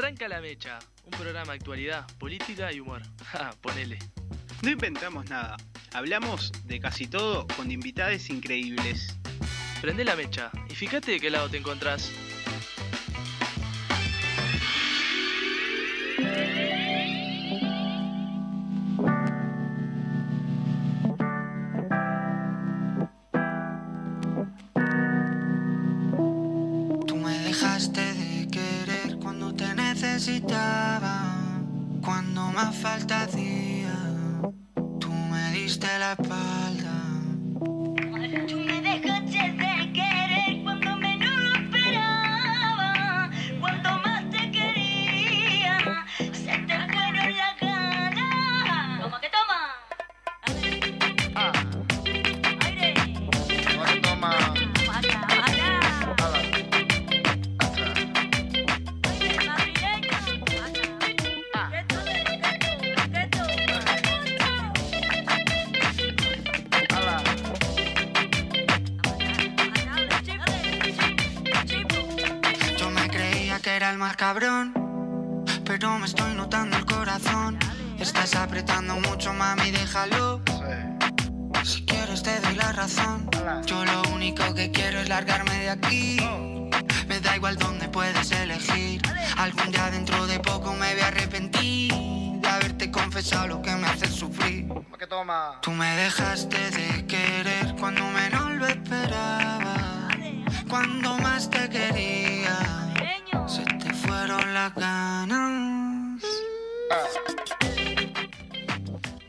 Arranca la mecha, un programa de actualidad, política y humor. Ja, ponele. No inventamos nada. Hablamos de casi todo con invitades increíbles. Prende la mecha y fíjate de qué lado te encontrás.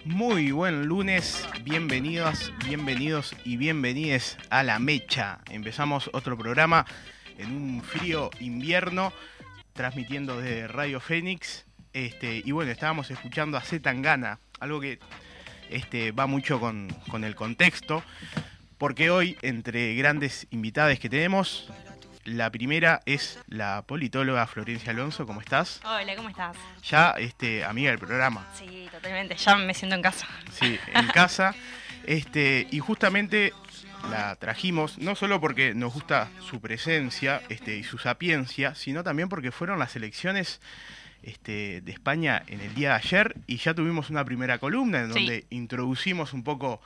Muy buen lunes, bienvenidas, bienvenidos y bienvenides a La Mecha. Empezamos otro programa en un frío invierno, transmitiendo desde Radio Fénix. Este, y bueno, estábamos escuchando a Zetangana, algo que este, va mucho con, con el contexto, porque hoy, entre grandes invitadas que tenemos, la primera es la politóloga Florencia Alonso, ¿cómo estás? Hola, ¿cómo estás? Ya este, amiga del programa. Sí, totalmente. Ya me siento en casa. Sí, en casa. Este, y justamente la trajimos, no solo porque nos gusta su presencia este, y su sapiencia, sino también porque fueron las elecciones este, de España en el día de ayer y ya tuvimos una primera columna en Sí. donde introducimos un poco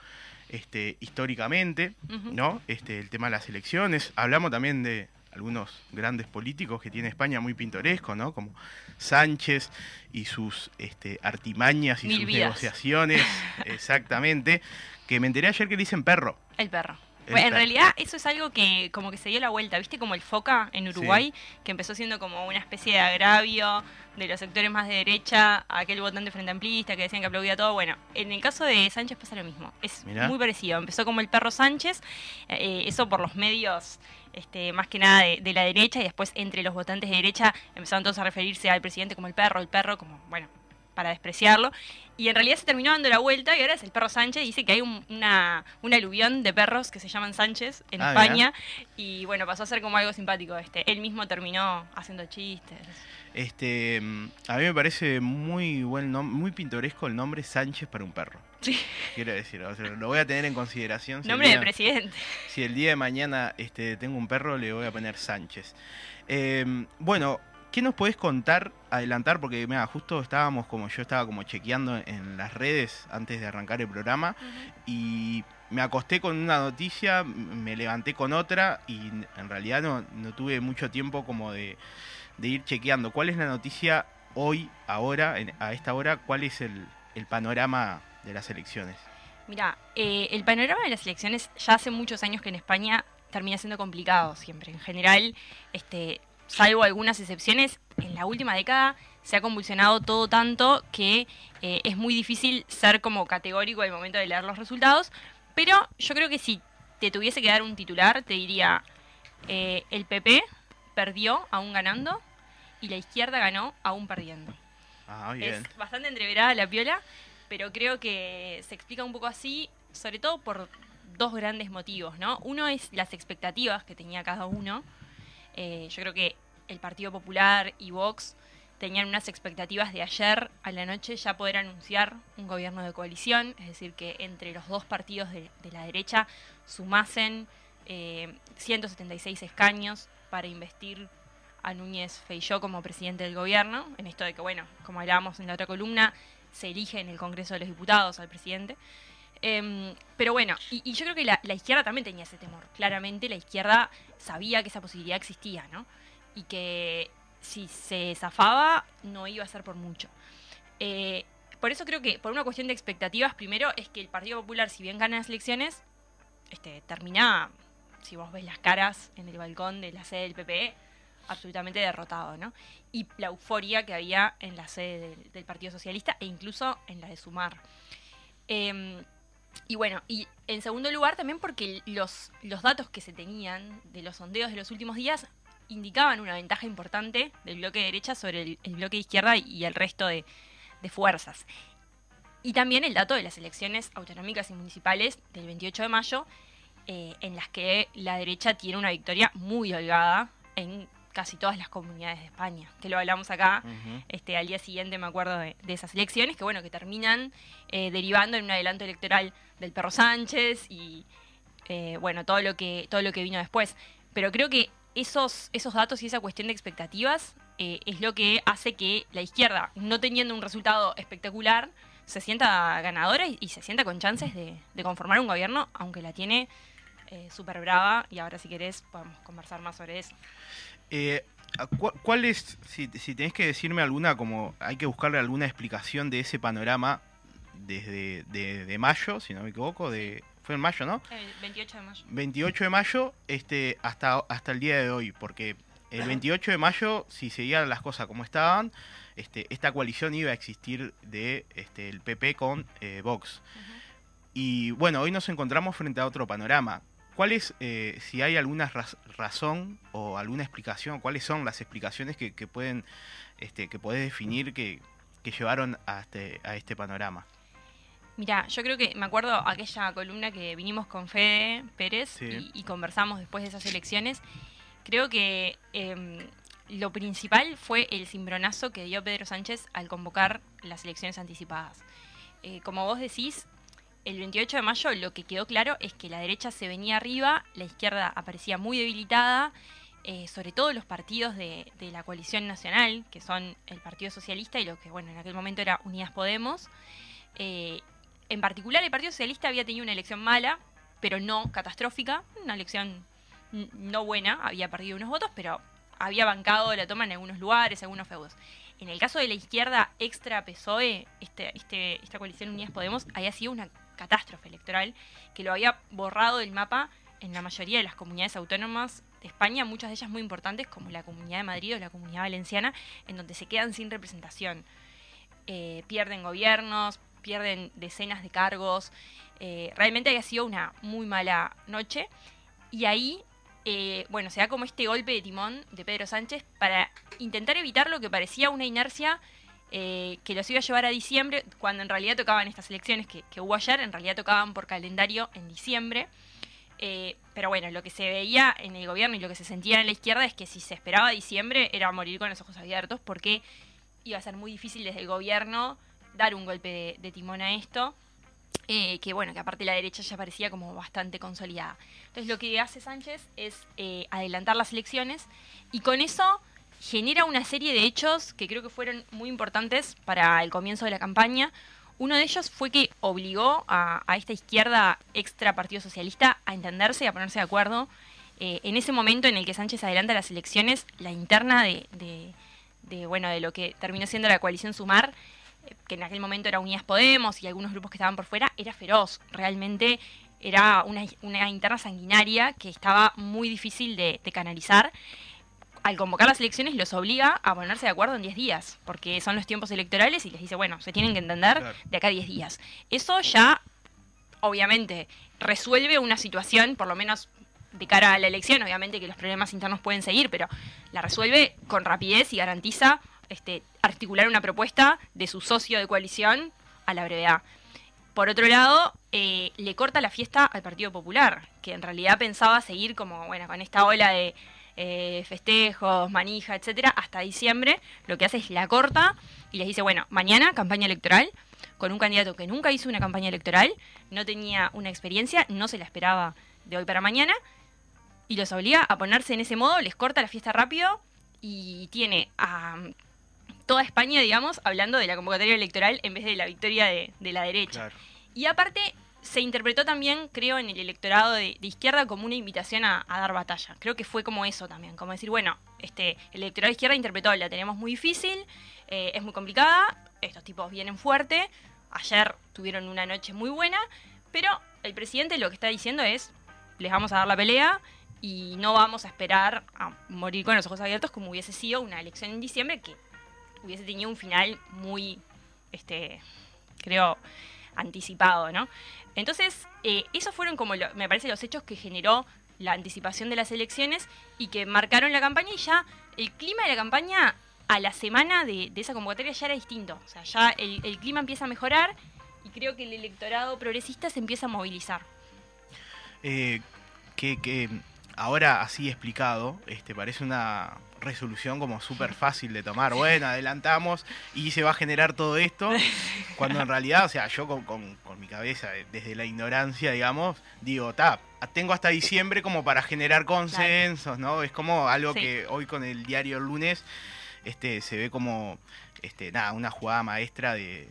este, históricamente. ¿no? este, el tema de las elecciones. Hablamos también de algunos grandes políticos que tiene España muy pintoresco, ¿no? Como Sánchez y sus este, artimañas y Mil sus negociaciones, exactamente. Que me enteré ayer que le dicen perro. El perro. Bueno, en realidad eso es algo que como que se dio la vuelta, ¿viste? Como el foca en Uruguay, que empezó siendo como una especie de agravio de los sectores más de derecha a aquel votante frente amplista que decían que aplaudía todo. Bueno, en el caso de Sánchez pasa lo mismo. Es Mirá. muy parecido. Empezó como el perro Sánchez, eh, eso por los medios este, más que nada de, de la derecha y después entre los votantes de derecha empezaron todos a referirse al presidente como el perro, el perro, como, bueno, para despreciarlo. Y en realidad se terminó dando la vuelta y ahora es el perro Sánchez. Dice que hay un- una, un aluvión de perros que se llaman Sánchez en Ah, España. Y bueno, pasó a ser como algo simpático. Este, él mismo terminó haciendo chistes. Este, mm, a mí me parece muy buen muy pintoresco el nombre Sánchez para un perro. Sí. Quiero decir, o sea, lo voy a tener en consideración. si Nombre de presidente. Si el día de mañana este, tengo un perro, le voy a poner Sánchez. Eh, bueno, ¿qué nos podés contar, adelantar? Porque mira, justo estábamos como yo estaba como chequeando en las redes antes de arrancar el programa y me acosté con una noticia, me levanté con otra y en realidad no, no tuve mucho tiempo como de, de ir chequeando. ¿Cuál es la noticia hoy, ahora, en- a esta hora? ¿Cuál es el, el panorama de las elecciones? Mira, eh, el panorama de las elecciones ya hace muchos años que en España termina siendo complicado siempre. En general, este, salvo algunas excepciones, en la última década se ha convulsionado todo tanto que eh, es muy difícil ser como categórico al momento de leer los resultados. Pero yo creo que si te tuviese que dar un titular, te diría, eh, el PP perdió aún ganando y la izquierda ganó aún perdiendo. Ah, bien. Es bastante entreverada la piola, pero creo que se explica un poco así, sobre todo por dos grandes motivos, ¿no? Uno es las expectativas que tenía cada uno. Eh, yo creo que el Partido Popular y Vox tenían unas expectativas de ayer a la noche ya poder anunciar un gobierno de coalición, es decir, que entre los dos partidos de, la derecha sumasen eh, 176 escaños para investir a Núñez Feijó como presidente del gobierno, en esto de que, bueno, como hablábamos en la otra columna, se elige en el Congreso de los Diputados al presidente. Em, pero bueno, y, yo creo que la, la izquierda también tenía ese temor. Claramente la izquierda sabía que esa posibilidad existía, ¿no? Y que si se zafaba no iba a ser por mucho. Eh, por eso creo que, por una cuestión de expectativas, primero es que el Partido Popular, si bien gana las elecciones, este, termina, si vos ves las caras en el balcón de la sede del PPE, absolutamente derrotado, ¿no? Y la euforia que había en la sede del, Partido Socialista e incluso en la de Sumar. Em, y bueno, y en segundo lugar también porque los, los datos que se tenían de los sondeos de los últimos días indicaban una ventaja importante del bloque de derecha sobre el, bloque de izquierda y el resto de, de fuerzas. Y también el dato de las elecciones autonómicas y municipales del 28 de mayo, eh, en las que la derecha tiene una victoria muy holgada en casi todas las comunidades de España, que lo hablamos acá este, al día siguiente me acuerdo de, de esas elecciones, que bueno, que terminan eh, derivando en un adelanto electoral del perro Sánchez y eh, bueno, todo lo que, todo lo que vino después. Pero creo que esos, esos datos y esa cuestión de expectativas eh, es lo que hace que la izquierda, no teniendo un resultado espectacular, se sienta ganadora y, y se sienta con chances de, de conformar un gobierno, aunque la tiene eh, súper brava. Y ahora si querés podemos conversar más sobre eso. Eh, ¿cu- ¿Cuál es, si, si tenés que decirme alguna, como hay que buscarle alguna explicación de ese panorama desde de, de mayo, si no me equivoco, de fue en mayo, ¿no? El 28 de mayo. 28 de mayo este, hasta, hasta el día de hoy, porque el 28 de mayo, si seguían las cosas como estaban, este, esta coalición iba a existir de este, el PP con eh, Vox. Y bueno, hoy nos encontramos frente a otro panorama. ¿Cuál es, eh, si hay alguna raz- razón o alguna explicación, cuáles son las explicaciones que, que pueden, este, que podés definir que, que llevaron a este, a este panorama? Mira, yo creo que me acuerdo aquella columna que vinimos con Fede Pérez Sí. y, y conversamos después de esas elecciones. Creo que em, lo principal fue el cimbronazo que dio Pedro Sánchez al convocar las elecciones anticipadas. Eh, como vos decís, el 28 de mayo lo que quedó claro es que la derecha se venía arriba, la izquierda aparecía muy debilitada, eh, sobre todo los partidos de, la coalición nacional, que son el Partido Socialista y lo que bueno en aquel momento era Unidas Podemos. Eh, en particular, el Partido Socialista había tenido una elección mala, pero no catastrófica, una elección no buena, había perdido unos votos, pero había bancado la toma en algunos lugares, algunos feudos. En el caso de la izquierda extra PSOE, este, este, esta coalición Unidas Podemos había sido una catástrofe electoral que lo había borrado del mapa en la mayoría de las comunidades autónomas de España, muchas de ellas muy importantes como la Comunidad de Madrid o la Comunidad Valenciana, en donde se quedan sin representación. Eh, pierden gobiernos, pierden decenas de cargos. eh, realmente había sido una muy mala noche. Y ahí, eh, bueno, se da como este golpe de timón de Pedro Sánchez para intentar evitar lo que parecía una inercia eh, que los iba a llevar a diciembre, cuando en realidad tocaban estas elecciones que, que hubo ayer, en realidad tocaban por calendario en diciembre. Eh, pero bueno, lo que se veía en el gobierno y lo que se sentía en la izquierda es que si se esperaba diciembre era morir con los ojos abiertos porque iba a ser muy difícil desde el gobierno dar un golpe de, timón a esto. eh, que bueno, que aparte la derecha ya parecía como bastante consolidada. Entonces lo que hace Sánchez es adelantar las elecciones y con eso genera una serie de hechos que creo que fueron muy importantes para el comienzo de la campaña. Uno de ellos fue que obligó a, esta izquierda extra Partido Socialista a entenderse y a ponerse de acuerdo. Eh, en ese momento en el que Sánchez adelanta las elecciones, la interna de, bueno, de lo que terminó siendo la coalición Sumar, eh, que en aquel momento era Unidas Podemos y algunos grupos que estaban por fuera, era feroz. Realmente era una, interna sanguinaria que estaba muy difícil de canalizar al convocar las elecciones los obliga a ponerse de acuerdo en 10 días, porque son los tiempos electorales y les dice, bueno, se tienen que entender Claro. de acá a 10 días. Eso ya, obviamente, resuelve una situación, por lo menos de cara a la elección, obviamente que los problemas internos pueden seguir, pero la resuelve con rapidez y garantiza este, articular una propuesta de su socio de coalición a la brevedad. Por otro lado, eh, le corta la fiesta al Partido Popular, que en realidad pensaba seguir como, bueno, con esta ola de eh, festejos, manija, etcétera, hasta diciembre. Lo que hace es la corta y les dice, bueno, mañana campaña electoral con un candidato que nunca hizo una campaña electoral, no tenía una experiencia, no se la esperaba de hoy para mañana, y los obliga a ponerse en ese modo, les corta la fiesta rápido y tiene a mm, toda España, digamos, hablando de la convocatoria electoral en vez de la victoria de, de la derecha. Claro. Y aparte, se interpretó también, creo, en el electorado de, izquierda como una invitación a, a dar batalla. Creo que fue como eso también, como decir, bueno, este, el electorado de izquierda interpretó, la tenemos muy difícil, eh, es muy complicada, estos tipos vienen fuerte, ayer tuvieron una noche muy buena, pero el presidente lo que está diciendo es, les vamos a dar la pelea y no vamos a esperar a morir con los ojos abiertos como hubiese sido una elección en diciembre que hubiese tenido un final muy, este, creo, anticipado, ¿no? Entonces, eh, esos fueron como, me parece, los hechos que generó la anticipación de las elecciones y que marcaron la campaña y ya el clima de la campaña a la semana de, esa convocatoria ya era distinto. O sea, ya el, clima empieza a mejorar y creo que el electorado progresista se empieza a movilizar. Eh, que, que ahora así explicado, este, parece una resolución como súper fácil de tomar. Bueno, adelantamos y se va a generar todo esto. Cuando en realidad, o sea, yo con, con- con mi cabeza, eh, desde la ignorancia, digamos, digo, ta, tengo hasta diciembre como para generar consensos, ¿no? Es como algo Sí. que hoy con el diario el lunes este, se ve como, este, nada, una jugada maestra de...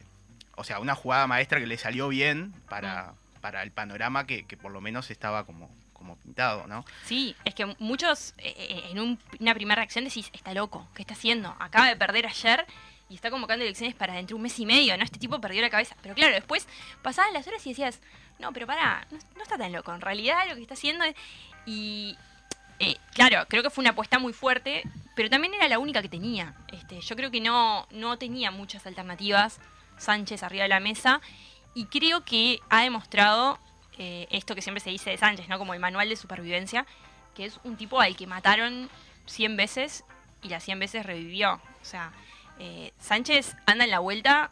O sea, una jugada maestra que le salió bien para, para el panorama que, que por lo menos estaba como, como pintado, ¿no? Sí, es que muchos eh, eh, en un- una primera reacción decís, está loco, ¿qué está haciendo? Acaba de perder ayer y está convocando elecciones para dentro de un mes y medio, ¿no? Este tipo perdió la cabeza. Pero claro, después pasaban las horas y decías, no, pero pará, no, no está tan loco. En realidad lo que está haciendo es... Y eh, claro, creo que fue una apuesta muy fuerte, pero también era la única que tenía. Este, yo creo que no, no tenía muchas alternativas Sánchez arriba de la mesa y creo que ha demostrado eh, esto que siempre se dice de Sánchez, ¿no? Como el manual de supervivencia, que es un tipo al que mataron 100 veces y las 100 veces revivió. O sea, eh, Sánchez anda en la vuelta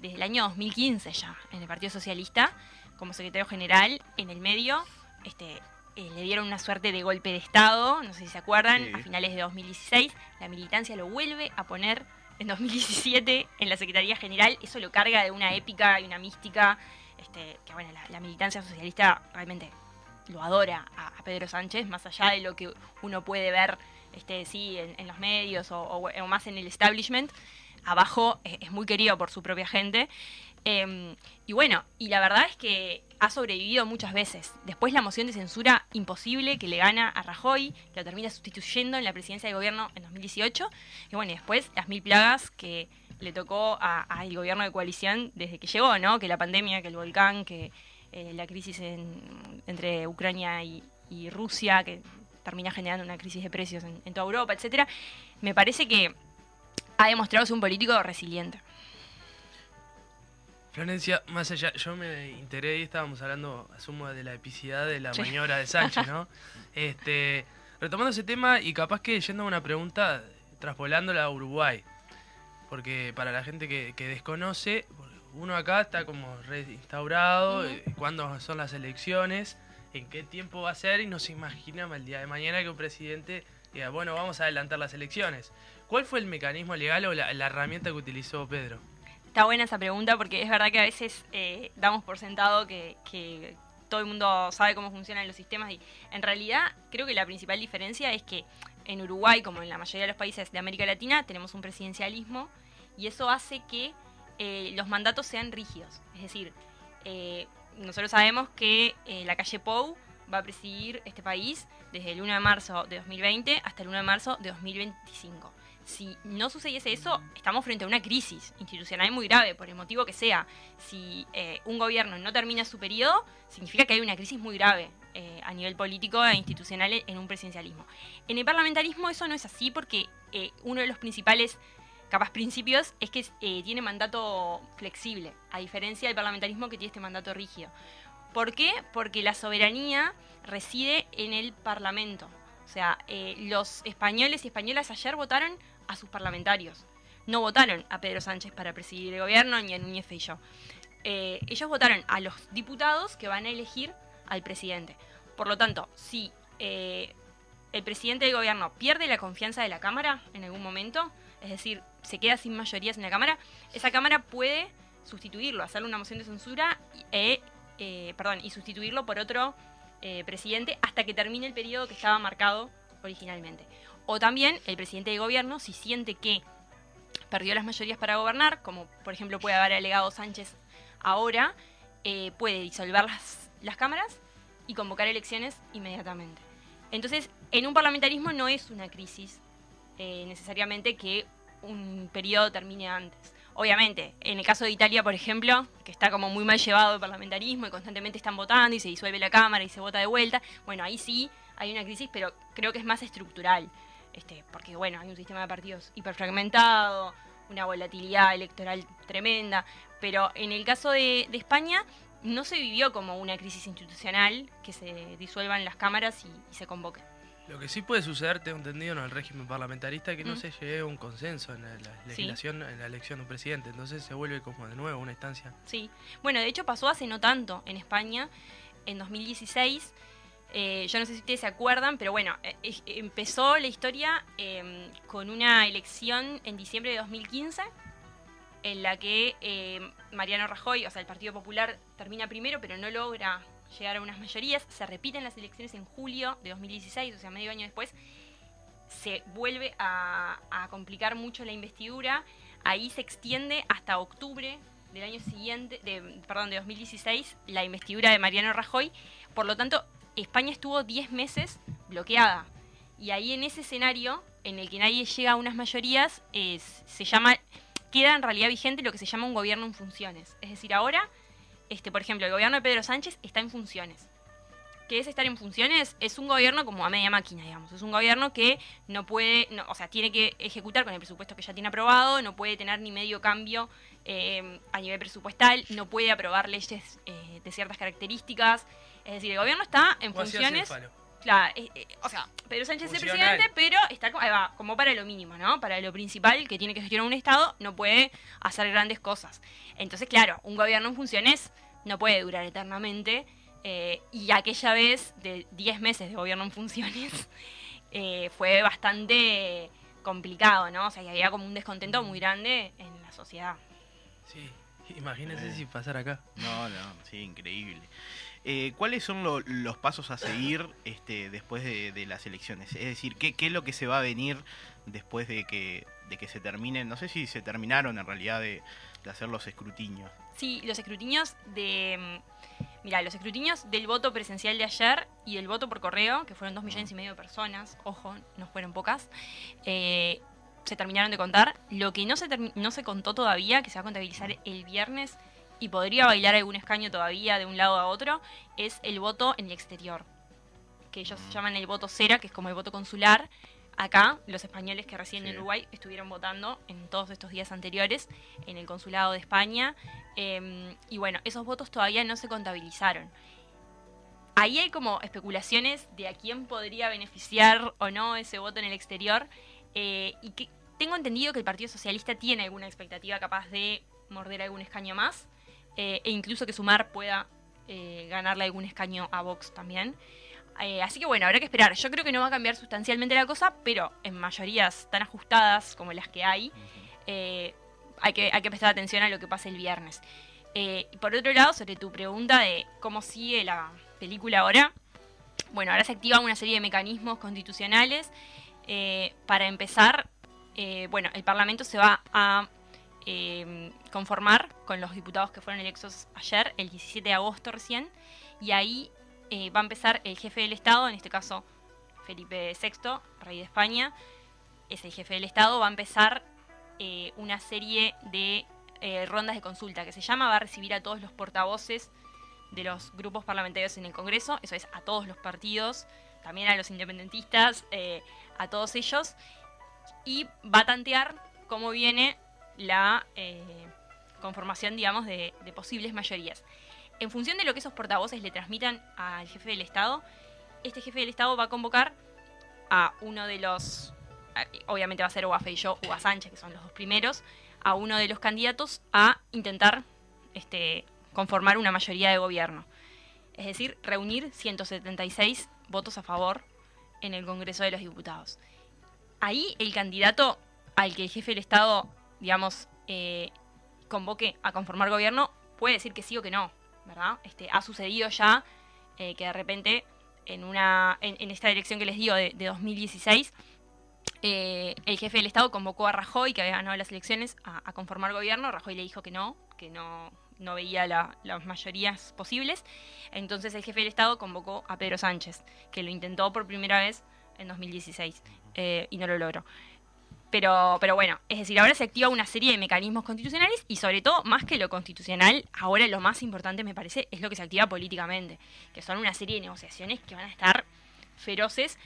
desde el año 2015 ya, en el Partido Socialista, como secretario general, en el medio, este, eh, le dieron una suerte de golpe de Estado, no sé si se acuerdan, Sí. a finales de 2016, la militancia lo vuelve a poner en 2017 en la Secretaría General, eso lo carga de una épica y una mística, este, que bueno, la, militancia socialista realmente lo adora a, Pedro Sánchez, más allá de lo que uno puede ver este, sí, en, los medios o, más en el establishment, abajo es muy querido por su propia gente. Eh, y bueno, y la verdad es que ha sobrevivido muchas veces. Después la moción de censura imposible que le gana a Rajoy, que lo termina sustituyendo en la presidencia del gobierno en 2018. Y bueno, y después las mil plagas que le tocó a- al gobierno de coalición desde que llegó, ¿no? Que la pandemia, que el volcán, que eh, la crisis en- entre Ucrania y, y Rusia, que termina generando una crisis de precios en, en toda Europa, etcétera. Me parece que ha demostrado ser un político resiliente. Florencia, más allá, yo me integré y estábamos hablando, asumo, de la epicidad de la Sí. maniobra de Sánchez, ¿no? este, retomando ese tema y capaz que yendo a una pregunta, traspolándola a Uruguay, porque para la gente que, que desconoce, uno acá está como reinstaurado, eh, cuándo son las elecciones, en qué tiempo va a ser y no se imagina el día de mañana que un presidente diga, bueno, vamos a adelantar las elecciones. ¿Cuál fue el mecanismo legal o la, la herramienta que utilizó Pedro? Está buena esa pregunta porque es verdad que a veces eh, damos por sentado que, que todo el mundo sabe cómo funcionan los sistemas y en realidad creo que la principal diferencia es que en Uruguay, como en la mayoría de los países de América Latina, tenemos un presidencialismo y eso hace que eh, los mandatos sean rígidos. Es decir, eh, nosotros sabemos que eh, la calle Pou va a presidir este país desde el 1 de marzo de 2020 hasta el 1 de marzo de 2025 si no sucediese eso, estamos frente a una crisis institucional muy grave, por el motivo que sea. Si eh, un gobierno no termina su periodo, significa que hay una crisis muy grave a nivel político e institucional en un presidencialismo. En el parlamentarismo eso no es así porque eh, uno de los principales capaz principios es que eh, tiene mandato flexible, a diferencia del parlamentarismo que tiene este mandato rígido. ¿Por qué? Porque la soberanía reside en el Parlamento. O sea, eh, los españoles y españolas ayer votaron a sus parlamentarios. No votaron a Pedro Sánchez para presidir el gobierno ni a Núñez Feijó. Eh, ellos votaron a los diputados que van a elegir al presidente. Por lo tanto, si eh, el presidente del gobierno pierde la confianza de la Cámara en algún momento, es decir, se queda sin mayorías en la Cámara, esa Cámara puede sustituirlo, hacerle una moción de censura y, eh, eh, perdón, y sustituirlo por otro eh, presidente hasta que termine el periodo que estaba marcado originalmente. O también el presidente de gobierno, si siente que perdió las mayorías para gobernar, como por ejemplo puede haber alegado Sánchez ahora, puede disolver las, las cámaras y convocar elecciones inmediatamente. Entonces, en un parlamentarismo no es una crisis eh, necesariamente que un periodo termine antes. Obviamente, en el caso de Italia, por ejemplo, que está como muy mal llevado el parlamentarismo y constantemente están votando y se disuelve la Cámara y se vota de vuelta, bueno, ahí sí hay una crisis, pero creo que es más estructural. Este, porque bueno, hay un sistema de partidos hiperfragmentado, una volatilidad electoral tremenda, pero en el caso de, de España no se vivió como una crisis institucional que se disuelvan las cámaras y, y se convoquen. Lo que sí puede suceder, tengo entendido, en el régimen parlamentarista, que no Mm. se llegue a un consenso en la, la legislación, en la elección de un presidente. Entonces se vuelve como de nuevo una instancia. Sí, bueno, de hecho pasó hace no tanto en España, en 2016. eh, yo no sé si ustedes se acuerdan, pero bueno, eh, empezó la historia eh, con una elección en diciembre de 2015, en la que eh, Mariano Rajoy, o sea, el Partido Popular, termina primero, pero no logra llegar a unas mayorías. Se repiten las elecciones en julio de 2016, o sea, medio año después. Se vuelve a, complicar mucho la investidura. Ahí se extiende hasta octubre del año siguiente, de, perdón, de 2016, la investidura de Mariano Rajoy. Por lo tanto, España estuvo 10 meses bloqueada. Y ahí en ese escenario, en el que nadie llega a unas mayorías, se llama, queda en realidad vigente lo que se llama un gobierno en funciones. Es decir, ahora, este, por ejemplo, el gobierno de Pedro Sánchez está en funciones. ¿Qué es estar en funciones? Es un gobierno como a media máquina, digamos. Es un gobierno que no puede, no, o sea, tiene que ejecutar con el presupuesto que ya tiene aprobado, no puede tener ni medio cambio eh, a nivel presupuestal, no puede aprobar leyes eh, de ciertas características. Es decir, el gobierno está en funciones. Claro, eh, eh, o sea, Pedro Sánchez es el presidente, pero está co- ahí va, como para lo mínimo, ¿no? Para lo principal que tiene que gestionar un Estado, no puede hacer grandes cosas. Entonces, claro, un gobierno en funciones no puede durar eternamente. eh, y aquella vez de 10 meses de gobierno en funciones eh, fue bastante complicado, ¿no? O sea, que había como un descontento muy grande en la sociedad. Sí, imagínense si pasara acá. No, no, sí, increíble. Eh, ¿Cuáles son lo- los pasos a seguir este, después de, de las elecciones? Es decir, ¿qué, qué es lo que se va a venir después de que, de que se terminen? No sé si se terminaron en realidad de, de hacer los escrutinios. Sí, los escrutinios de. Mira, los escrutinios del voto presencial de ayer y el voto por correo, que fueron dos millones y medio de personas, ojo, no fueron pocas, eh, se terminaron de contar. Lo que no se, no se contó todavía, que se va a contabilizar el viernes y podría bailar algún escaño todavía de un lado a otro, es el voto en el exterior, que ellos llaman el voto cera, que es como el voto consular. Acá, los españoles que residen en. Uruguay estuvieron votando en todos estos días anteriores en el consulado de España. eh, y bueno, esos votos todavía no se contabilizaron. Ahí hay como especulaciones de a quién podría beneficiar o no ese voto en el exterior. eh, y que tengo entendido que el Partido Socialista tiene alguna expectativa capaz de morder algún escaño más. eh, e incluso que Sumar pueda eh, ganarle algún escaño a Vox también. Eh, así que bueno, habrá que esperar. Yo creo que no va a cambiar sustancialmente la cosa, pero en mayorías tan ajustadas como las que hay, eh, hay, que, hay que prestar atención a lo que pase el viernes. Eh, y por otro lado, sobre tu pregunta de cómo sigue la película ahora, bueno, ahora se activan una serie de mecanismos constitucionales. Para empezar, bueno, el Parlamento se va a conformar con los diputados que fueron electos ayer, el 17 de agosto recién, y ahí eh, va a empezar el jefe del Estado, en este caso Felipe VI, rey de España, es el jefe del Estado, va a empezar eh, una serie de eh, rondas de consulta que se llama, va a recibir a todos los portavoces de los grupos parlamentarios en el Congreso, eso es a todos los partidos, también a los independentistas, a todos ellos, y va a tantear cómo viene la conformación, digamos, de posibles mayorías. En función de lo que esos portavoces le transmitan al jefe del Estado, este jefe del Estado va a convocar a uno de los, a- obviamente va a ser o a Feijó o a Sánchez, que son los dos primeros, a uno de los candidatos a intentar este, conformar una mayoría de gobierno. Es decir, reunir 176 votos a favor en el Congreso de los Diputados. Ahí el candidato al que el jefe del Estado, digamos, eh, convoque a conformar gobierno, puede decir que sí o que no, ¿verdad? Este, ha sucedido ya eh, que de repente en, una, en, esta elección que les digo de, de 2016, eh, el jefe del Estado convocó a Rajoy, que había ganado las elecciones, a, a conformar gobierno. Rajoy le dijo que no, que no, no veía la- las mayorías posibles. Entonces el jefe del Estado convocó a Pedro Sánchez, que lo intentó por primera vez en 2016 eh, y no lo logró. Pero, pero bueno, es decir, ahora se activa una serie de mecanismos constitucionales y sobre todo, más que lo constitucional, ahora lo más importante me parece es lo que se activa políticamente, que son una serie de negociaciones que van a estar feroces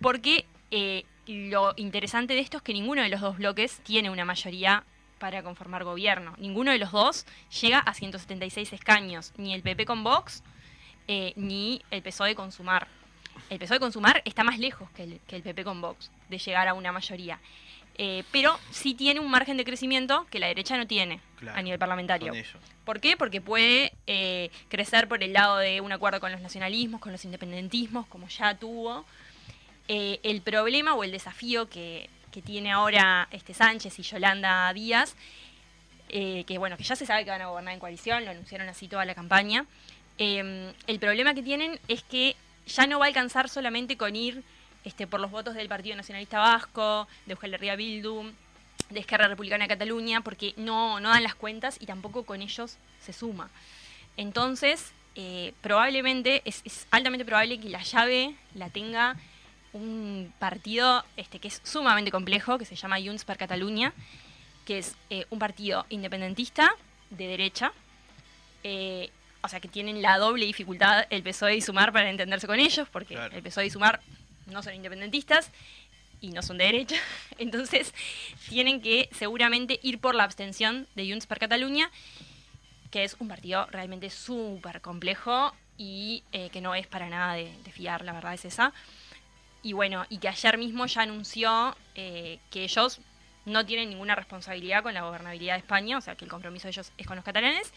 porque eh, lo interesante de esto es que ninguno de los dos bloques tiene una mayoría para conformar gobierno. Ninguno de los dos llega a 176 escaños, ni el PP con Vox, eh, ni el PSOE con Sumar. El PSOE con Sumar está más lejos que el, que el PP con Vox de llegar a una mayoría. Eh, pero sí tiene un margen de crecimiento que la derecha no tiene Claro, a nivel parlamentario. ¿Por qué? Porque puede eh, crecer por el lado de un acuerdo con los nacionalismos, con los independentismos, como ya tuvo. Eh, el problema o el desafío que, que tiene ahora este Sánchez y Yolanda Díaz, que bueno, que ya se sabe que van a gobernar en coalición, lo anunciaron así toda la campaña. el problema que tienen es que ya no va a alcanzar solamente con ir este, por los votos del Partido Nacionalista Vasco, de Euskal Herria Bildu, de Esquerra Republicana de Cataluña, porque no, no dan las cuentas y tampoco con ellos se suma. Entonces, eh, probablemente, es, es altamente probable que la llave la tenga un partido este, que es sumamente complejo, que se llama Junts per Catalunya, que es eh, un partido independentista de derecha, eh, o sea que tienen la doble dificultad el PSOE y Sumar para entenderse con ellos, porque Claro. el PSOE y Sumar no son independentistas y no son de derecha, entonces tienen que seguramente ir por la abstención de Junts per Catalunya, que es un partido realmente súper complejo y eh, que no es para nada de, fiar, la verdad es esa. Y bueno, y que ayer mismo ya anunció eh, que ellos no tienen ninguna responsabilidad con la gobernabilidad de España, o sea que el compromiso de ellos es con los catalanes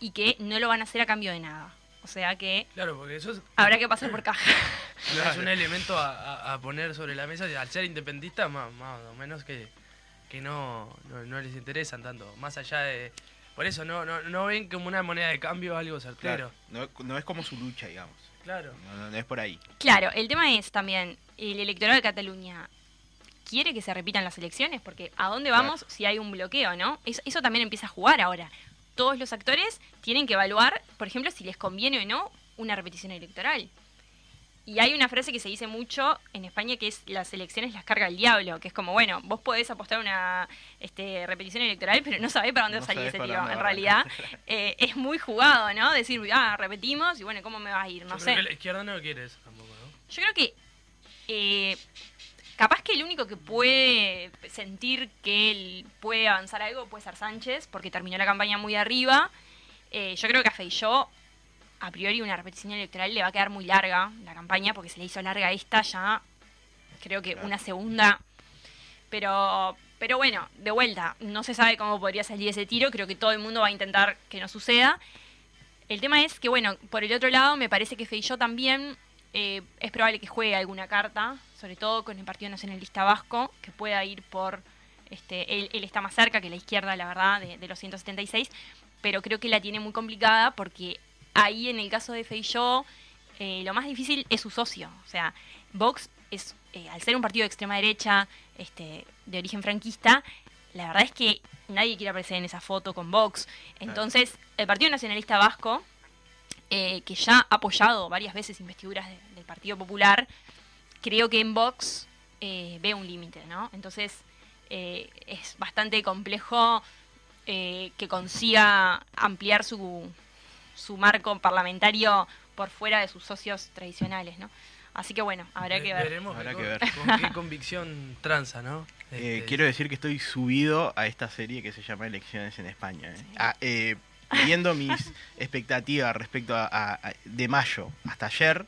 y que no lo van a hacer a cambio de nada. O sea que Claro, porque eso es, habrá que pasar por caja. es un elemento a, a- a poner sobre la mesa. Al ser independista, más, más o menos que, que no, no, no les interesan tanto. Más allá de. Por eso no, no, no ven como una moneda de cambio algo certero. Claro. No, no es como su lucha, digamos. Claro. No, no- no es por ahí. Claro, el tema es también, el electorado de Cataluña quiere que se repitan las elecciones, porque ¿a dónde vamos si hay un bloqueo, no? Eso, eso también empieza a jugar ahora. Todos los actores tienen que evaluar, por ejemplo, si les conviene o no una repetición electoral. Y hay una frase que se dice mucho en España que es las elecciones las carga el diablo, que es como, bueno, vos podés apostar una este, repetición electoral, pero no sabés para dónde No va a salir ese dónde En realidad eh, es muy jugado, ¿no? Decir, ah, repetimos y bueno, ¿cómo me va a ir? No Yo sé. creo que la izquierda no quiere eso tampoco, ¿no? Yo creo que eh, capaz que el único que puede sentir que él puede avanzar algo puede ser Sánchez, porque terminó la campaña muy arriba. Eh, yo creo que a Feijó, a priori, una repetición electoral le va a quedar muy larga la campaña, porque se le hizo larga esta ya, creo que Claro. una segunda. Pero, pero bueno, de vuelta, no se sabe cómo podría salir ese tiro, creo que todo el mundo va a intentar que no suceda. El tema es que, bueno, por el otro lado, me parece que Feijó también eh, es probable que juegue alguna carta, sobre todo con el Partido Nacionalista Vasco, que pueda ir por. Este, él, él está más cerca que la izquierda, la verdad, de, de los 176, pero creo que la tiene muy complicada porque ahí, en el caso de Feijó, eh, lo más difícil es su socio. O sea, Vox es, eh, al ser un partido de extrema derecha, este, de origen franquista, la verdad es que nadie quiere aparecer en esa foto con Vox. Entonces, el Partido Nacionalista Vasco, eh, que ya ha apoyado varias veces investiduras de- del Partido Popular, creo que en Vox eh, ve un límite, ¿no? Entonces, eh, es bastante complejo eh, que consiga ampliar su, su marco parlamentario por fuera de sus socios tradicionales, ¿no? Así que bueno, habrá que Ve- ver. Veremos Habrá con, que ver. con qué convicción tranza, ¿no? Eh, Este, quiero decir que estoy subido a esta serie que se llama Elecciones en España. ¿eh? Ah, eh, viendo mis expectativas respecto a, a- a- de mayo hasta ayer,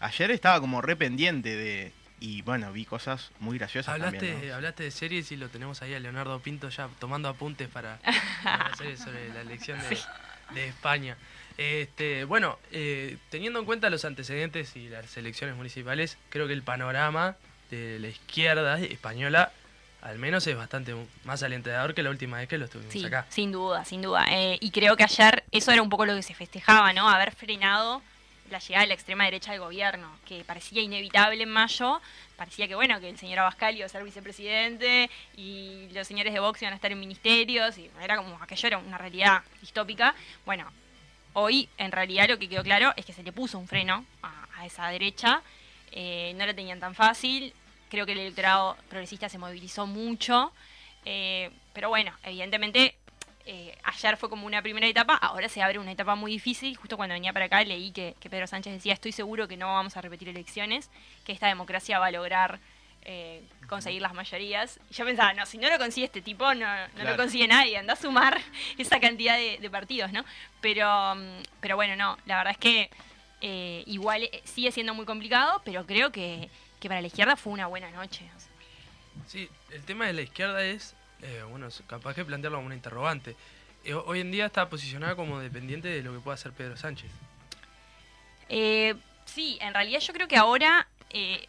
ayer estaba como re pendiente de... Y bueno, vi cosas muy graciosas Hablaste, también. ¿no? hablaste de series y lo tenemos ahí a Leonardo Pinto ya tomando apuntes para, para la serie sobre la elección de, de España. Este, bueno, eh, teniendo en cuenta los antecedentes y las elecciones municipales, creo que el panorama de la izquierda española al menos es bastante más alentador que la última vez que lo estuvimos Sí, acá. sin duda, sin duda. Eh, y creo que ayer eso era un poco lo que se festejaba, ¿no? Haber frenado la llegada de la extrema derecha del gobierno, que parecía inevitable en mayo, parecía que bueno, que el señor Abascal iba a ser vicepresidente y los señores de Vox iban a estar en ministerios, y era como aquello era una realidad distópica. Bueno, hoy en realidad lo que quedó claro es que se le puso un freno a, esa derecha, eh, no lo tenían tan fácil, creo que el electorado progresista se movilizó mucho, eh, pero bueno, evidentemente eh, ayer fue como una primera etapa, ahora se abre una etapa muy difícil. Justo cuando venía para acá leí que, que Pedro Sánchez decía, estoy seguro que no vamos a repetir elecciones, que esta democracia va a lograr eh, conseguir las mayorías. Y yo pensaba, no, si no lo consigue este tipo, no, no Claro. lo consigue nadie, anda a sumar esa cantidad de, de partidos, ¿no? Pero, mm, pero bueno, no, la verdad es que eh, igual sigue siendo muy complicado, pero creo que, que para la izquierda fue una buena noche. o sea. Sí, el tema de la izquierda es, eh, bueno, capaz que plantearlo como una interrogante. Eh, hoy en día está posicionada como dependiente de lo que pueda hacer Pedro Sánchez. Eh, sí, en realidad yo creo que ahora. eh,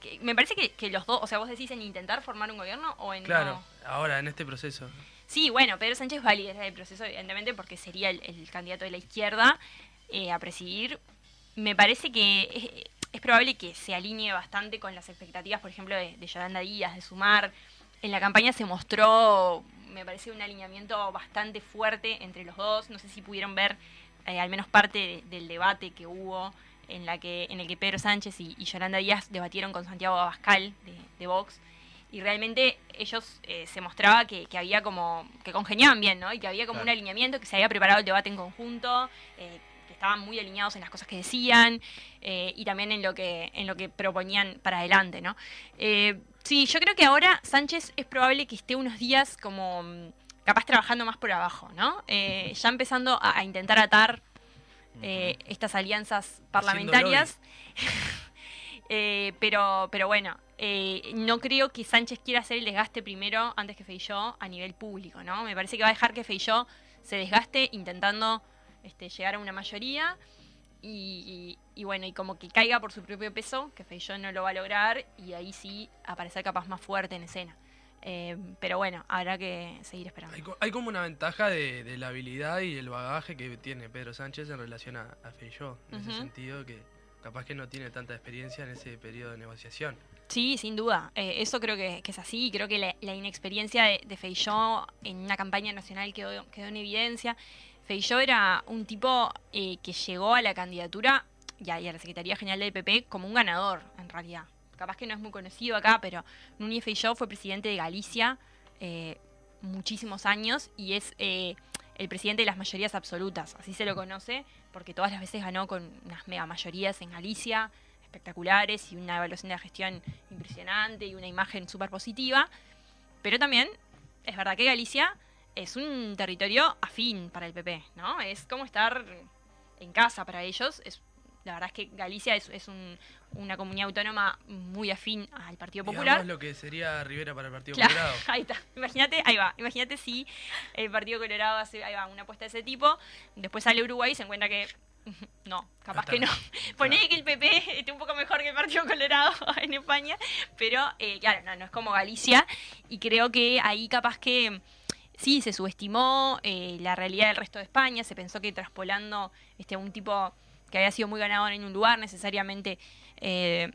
que- me parece que, que los dos. O sea, vos decís en intentar formar un gobierno o en. Claro, no. ahora en este proceso. Sí, bueno, Pedro Sánchez va a liderar el proceso, evidentemente, porque sería el, el candidato de la izquierda eh, a presidir. Me parece que es, es probable que se alinee bastante con las expectativas, por ejemplo, de, de Yolanda Díaz, de Sumar. En la campaña se mostró, me parece, un alineamiento bastante fuerte entre los dos. No sé si pudieron ver eh, al menos parte de- del debate que hubo en, la que, en el que Pedro Sánchez y, y Yolanda Díaz debatieron con Santiago Abascal de, de Vox y realmente ellos eh, se mostraba que, que había como que congeniaban bien, ¿no? Y que había como Claro. un alineamiento, que se había preparado el debate en conjunto, eh, que estaban muy alineados en las cosas que decían y también en lo que en lo que proponían para adelante, ¿no? Sí, yo creo que ahora Sánchez es probable que esté unos días como mm, capaz trabajando más por abajo, ¿no? Eh, ya empezando a, a intentar atar eh, estas alianzas parlamentarias. Eh, pero, pero bueno, eh, no creo que Sánchez quiera hacer el desgaste primero antes que Feijó a nivel público, ¿no? Me parece que va a dejar que Feijó se desgaste intentando este, llegar a una mayoría y, y- y bueno, y como que caiga por su propio peso, que Feijó no lo va a lograr y ahí sí aparecer capaz más fuerte en escena. Eh, pero bueno, habrá que seguir esperando. Hay, co- hay como una ventaja de, de la habilidad y el bagaje que tiene Pedro Sánchez en relación a, a Feijóo, en ese sentido que capaz que no tiene tanta experiencia en ese periodo de negociación. Sí, sin duda. Eh, eso creo que, que es así. Creo que la, la inexperiencia de, de Feijó en una campaña nacional quedó, quedó en evidencia. Feijó era un tipo eh, que llegó a la candidatura y a, la Secretaría General del PP como un ganador, en realidad. Capaz que no es muy conocido acá, pero Núñez Feijó fue presidente de Galicia eh, muchísimos años y es eh, el presidente de las mayorías absolutas. Así se lo conoce, porque todas las veces ganó con unas mega mayorías en Galicia espectaculares y una evaluación de la gestión impresionante y una imagen súper positiva. Pero también es verdad que Galicia es un territorio afín para el PP, ¿no? Es como estar en casa para ellos. Es, la verdad es que Galicia es, es un- una comunidad autónoma muy afín al Partido Popular. Digamos lo que sería Rivera para el Partido Claro, Colorado. ahí está. Imagínate, ahí va. Imagínate si el Partido Colorado hace ahí va, una apuesta de ese tipo. Después sale Uruguay y se encuentra que. No, capaz Hasta que no. Poné que el PP esté un poco mejor que el Partido Colorado en España. Pero, eh, claro, no, no es como Galicia. Y creo que ahí capaz que. Sí, se subestimó eh, la realidad del resto de España. Se pensó que traspolando este, un tipo que había sido muy ganador en un lugar necesariamente eh,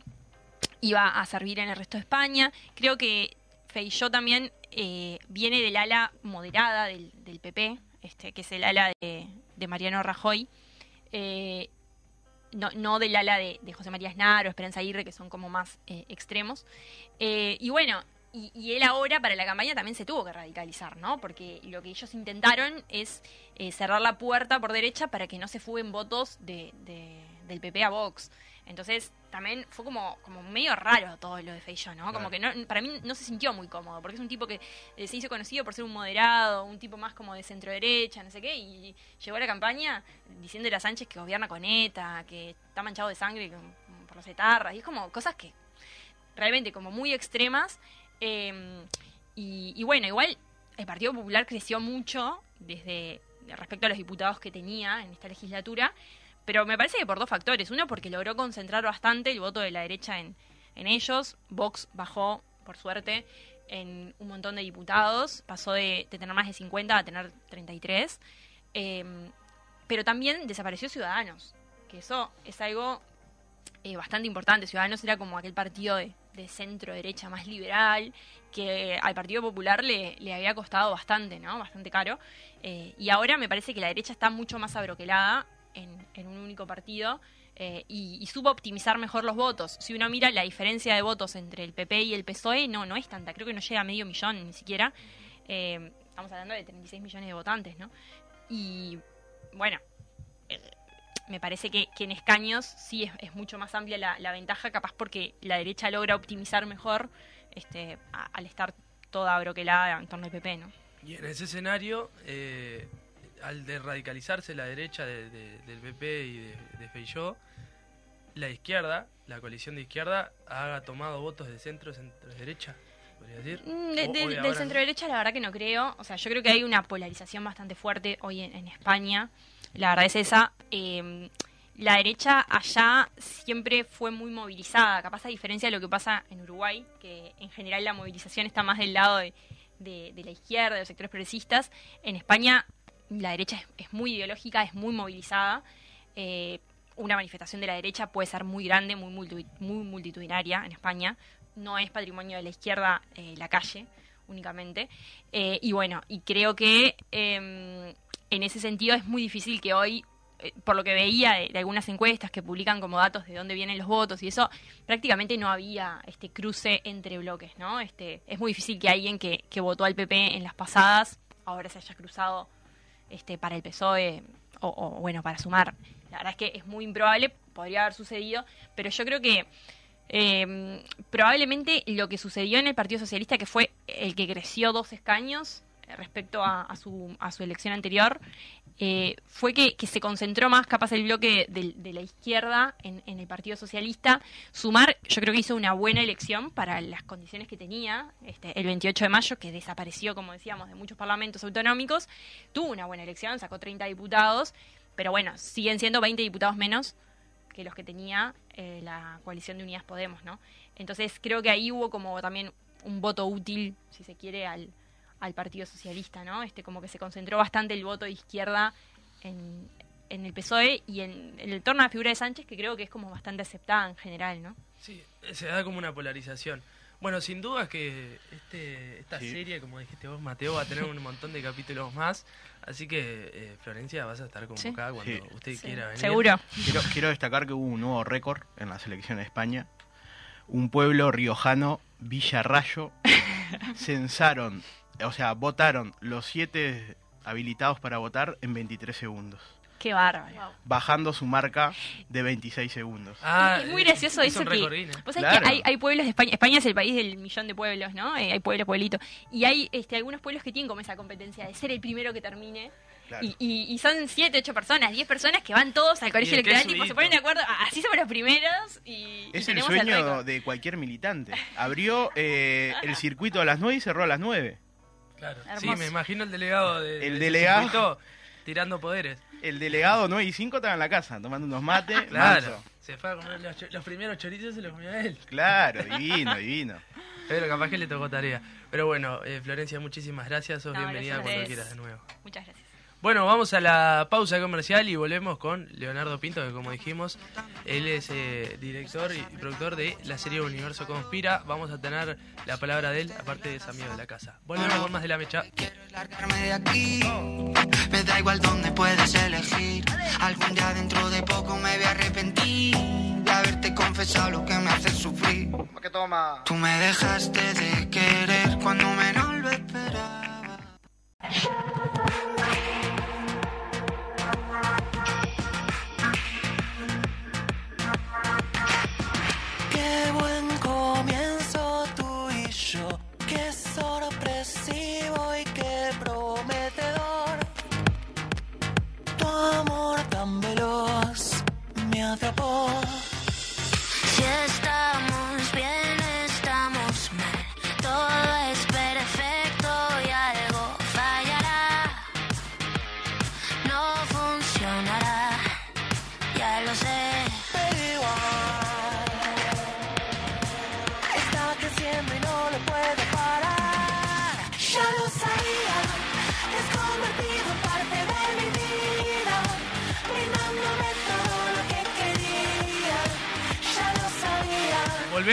iba a servir en el resto de España. Creo que Feijó también eh, viene del ala moderada del, PP, este, que es el ala de, Mariano Rajoy, eh, no, del ala de, José María Aznar o Esperanza Aguirre, que son como más extremos. Y bueno, y, y él ahora para la campaña también se tuvo que radicalizar, ¿no? Porque lo que ellos intentaron es eh, cerrar la puerta por derecha para que no se fuguen votos de, de- del PP a Vox. Entonces también fue como, como medio raro todo lo de Feijó, ¿no? Como que no, para mí no se sintió muy cómodo, porque es un tipo que eh, se hizo conocido por ser un moderado, un tipo más como de centro derecha, no sé qué, y llegó a la campaña diciéndole a Sánchez que gobierna con ETA, que está manchado de sangre con- por los etarras, y es como cosas que realmente como muy extremas. Eh, y, bueno, igual el Partido Popular creció mucho desde respecto a los diputados que tenía en esta legislatura, pero me parece que por dos factores. Uno, porque logró concentrar bastante el voto de la derecha en, en ellos. Vox bajó, por suerte, en un montón de diputados. Pasó de, tener más de 50 a tener 33. Eh, pero también desapareció Ciudadanos, que eso es algo eh, bastante importante. Ciudadanos era como aquel partido de, de centro-derecha más liberal, que al Partido Popular le, le había costado bastante, ¿no? Bastante caro. Eh, y ahora me parece que la derecha está mucho más abroquelada en, en un único partido. eh, y, y supo optimizar mejor los votos. Si uno mira la diferencia de votos entre el PP y el PSOE, no, no es tanta, creo que no llega a medio millón ni siquiera. Eh, estamos hablando de 36 millones de votantes, ¿no? Y bueno, eh, me parece que, que en escaños sí es, es mucho más amplia la, la ventaja, capaz porque la derecha logra optimizar mejor este, a- al estar toda broquelada en torno al PP, ¿no? Y en ese escenario, eh, al de radicalizarse la derecha de- de- del PP y de, de Feijóo, la izquierda, la coalición de izquierda, ha tomado votos de centro, centro derecha, podría decir. Mm, de- de- del centro derecha la verdad que no creo. O sea, yo creo que hay una polarización bastante fuerte hoy en, en España. La verdad es esa. Eh, la derecha allá siempre fue muy movilizada. Capaz a diferencia de lo que pasa en Uruguay, que en general la movilización está más del lado de, de- la izquierda, de los sectores progresistas. En España la derecha es, es muy ideológica, es muy movilizada. Eh, una manifestación de la derecha puede ser muy grande, muy, multi- muy multitudinaria en España. No es patrimonio de la izquierda eh, la calle únicamente. Eh, y bueno, y creo que eh, en ese sentido es muy difícil que hoy, eh, por lo que veía de, algunas encuestas que publican como datos de dónde vienen los votos y eso, prácticamente no había este cruce entre bloques, ¿no? Este, es muy difícil que alguien que, que votó al PP en las pasadas ahora se haya cruzado este, para el PSOE o, o, bueno, para sumar. La verdad es que es muy improbable, podría haber sucedido, pero yo creo que eh, probablemente lo que sucedió en el Partido Socialista, que fue el que creció dos escaños respecto a, a su, a su elección anterior, eh, fue que, se concentró más capaz el bloque de, de la izquierda en, en el Partido Socialista. Sumar, yo creo que hizo una buena elección para las condiciones que tenía este, el 28 de mayo, que desapareció, como decíamos, de muchos parlamentos autonómicos. Tuvo una buena elección, sacó 30 diputados, pero bueno, siguen siendo 20 diputados menos que los que tenía eh, la coalición de Unidas Podemos, ¿no? Entonces creo que ahí hubo como también un voto útil, si se quiere, al, al Partido Socialista, ¿no? Este como que se concentró bastante el voto de izquierda en, en el PSOE y en, en el torno a la figura de Sánchez, que creo que es como bastante aceptada en general, ¿no? Sí, se da como una polarización. Bueno, sin duda que este, esta Sí. serie, como dijiste vos, Mateo, va a tener un montón de capítulos más. Así que, eh, Florencia, vas a estar convocada cuando Sí. usted Sí, quiera venir. Seguro. Quiero, quiero destacar que hubo un nuevo récord en la selección de España. Un pueblo riojano, Villarrayo, censaron, o sea, votaron los siete habilitados para votar en 23 segundos, Qué bárbaro. bajando su marca de 26 segundos. Ah, es muy gracioso es eso que... Vos sabés Claro. que hay, hay pueblos de España. España es el país del millón de pueblos, ¿no? Eh, hay pueblos, pueblitos. Y hay este, algunos pueblos que tienen como esa competencia de ser el primero que termine. Claro. Y, y, y son 7, 8 personas, 10 personas que van todos al colegio Y electoral, tipo, se ponen de acuerdo. "Ah, Así somos los primeros y, y Es el sueño récord". de cualquier militante. Abrió eh, el circuito a las 9 y cerró a las 9. Claro. Sí, me imagino el delegado de, El de delegado. circuito tirando poderes. El delegado 9 y 5 estaba en la casa tomando unos mates. Claro. manso. Se fue a comer los, los primeros chorizos se los comió él. Claro, divino, divino. Pero capaz que le tocó tarea. Pero bueno, eh, Florencia, muchísimas gracias. Sos No, bienvenida gracias cuando quieras de nuevo. Muchas gracias. Bueno, vamos a la pausa comercial y volvemos con Leonardo Pinto, que como dijimos, él es eh, director y productor de la serie Universo Conspira. Vamos a tener la palabra de él, aparte de ese amigo de la casa. Volvemos con más de la mecha. Quiero largarme de aquí. Me da igual dónde puedes elegir. Algún día dentro de poco me voy a arrepentir de haberte confesado lo que me hace sufrir. ¿Para qué toma? Tú me dejaste de querer cuando menos lo esperaba. Me atrapó.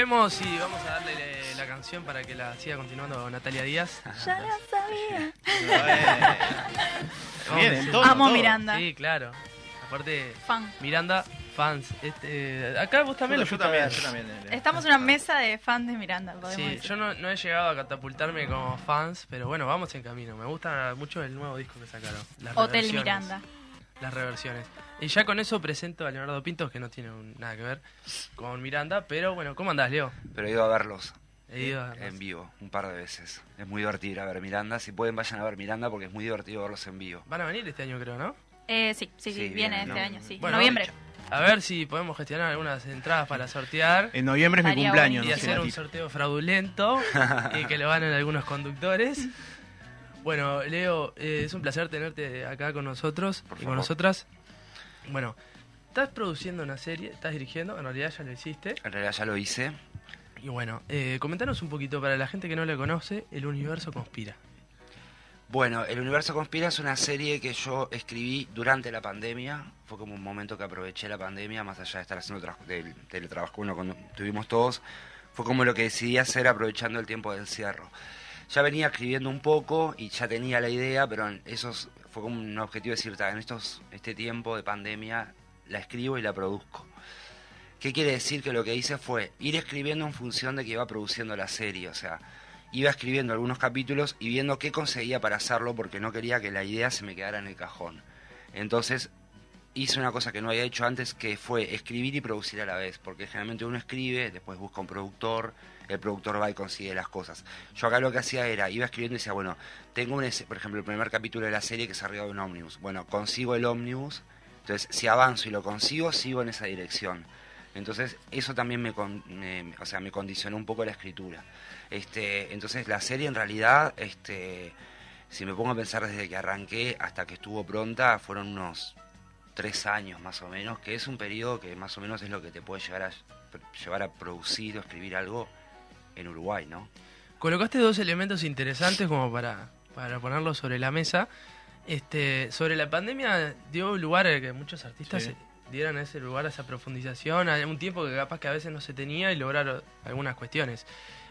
Volvemos y vamos a darle eh, la canción para que la siga continuando Natalia Díaz. Ya lo sabía. Bien, Amo todo. Miranda. Sí, claro. Aparte, Fan. Miranda, fans. Este, acá vos también Yo, lo yo también, yo también. eh. Estamos en una mesa de fans de Miranda, podemos Sí, decir. yo no, no he llegado a catapultarme como fans, pero bueno, vamos en camino. Me gusta mucho el nuevo disco que sacaron. Las Hotel. Miranda. Las reversiones. Y ya con eso presento a Leonardo Pintos, que no tiene un- nada que ver con Miranda, pero bueno, ¿cómo andás, Leo? Pero he ido a verlos He ido a- en vivo un par de veces. Es muy divertido ir a ver Miranda. Si pueden, vayan a ver Miranda porque es muy divertido verlos en vivo. Van a venir este año, creo, ¿no? Eh, sí, sí, sí, Sí, viene viene, este ¿no? año, sí. Bueno, Noviembre. A ver si podemos gestionar algunas entradas para sortear. En noviembre es mi cumpleaños. y no hacer un sorteo fraudulento y que lo ganen algunos conductores. Bueno, Leo, eh, es un placer tenerte acá con nosotros Por y con favor. nosotras. Bueno, estás produciendo una serie, estás dirigiendo, en realidad ya lo hiciste. En realidad ya lo hice. Y bueno, eh, comentanos un poquito para la gente que no la conoce, El Universo Conspira. Bueno, El Universo Conspira es una serie que yo escribí durante la pandemia. Fue como un momento que aproveché la pandemia, más allá de estar haciendo del teletrabajo bueno, cuando tuvimos todos. Fue como lo que decidí hacer aprovechando el tiempo del cierro. Ya venía escribiendo un poco y ya tenía la idea, pero en esos fue como un objetivo de decir, "Ta, en estos, este tiempo de pandemia la escribo y la produzco. ¿Qué quiere decir? Que lo que hice fue ir escribiendo en función de que iba produciendo la serie, o sea, iba escribiendo algunos capítulos y viendo qué conseguía para hacerlo porque no quería que la idea se me quedara en el cajón. Entonces hice una cosa que no había hecho antes que fue escribir y producir a la vez, porque generalmente uno escribe, después busca un productor, el productor va y consigue las cosas. Yo acá lo que hacía era, iba escribiendo y decía, bueno, tengo un, por ejemplo, el primer capítulo de la serie que es arriba de un ómnibus. Bueno, consigo el ómnibus, entonces si avanzo y lo consigo, sigo en esa dirección. Entonces eso también me, me- o sea, me condicionó un poco la escritura. Este, entonces la serie en realidad, este, si me pongo a pensar desde que arranqué hasta que estuvo pronta, fueron unos tres años más o menos, que es un periodo que más o menos es lo que te puede llegar a llevar a producir o escribir algo en Uruguay, ¿no? Colocaste dos elementos interesantes como para, para ponerlos sobre la mesa. Este, sobre la pandemia dio lugar a que muchos artistas Sí. dieran ese lugar, a esa profundización, a un tiempo que capaz que a veces no se tenía y lograr algunas cuestiones.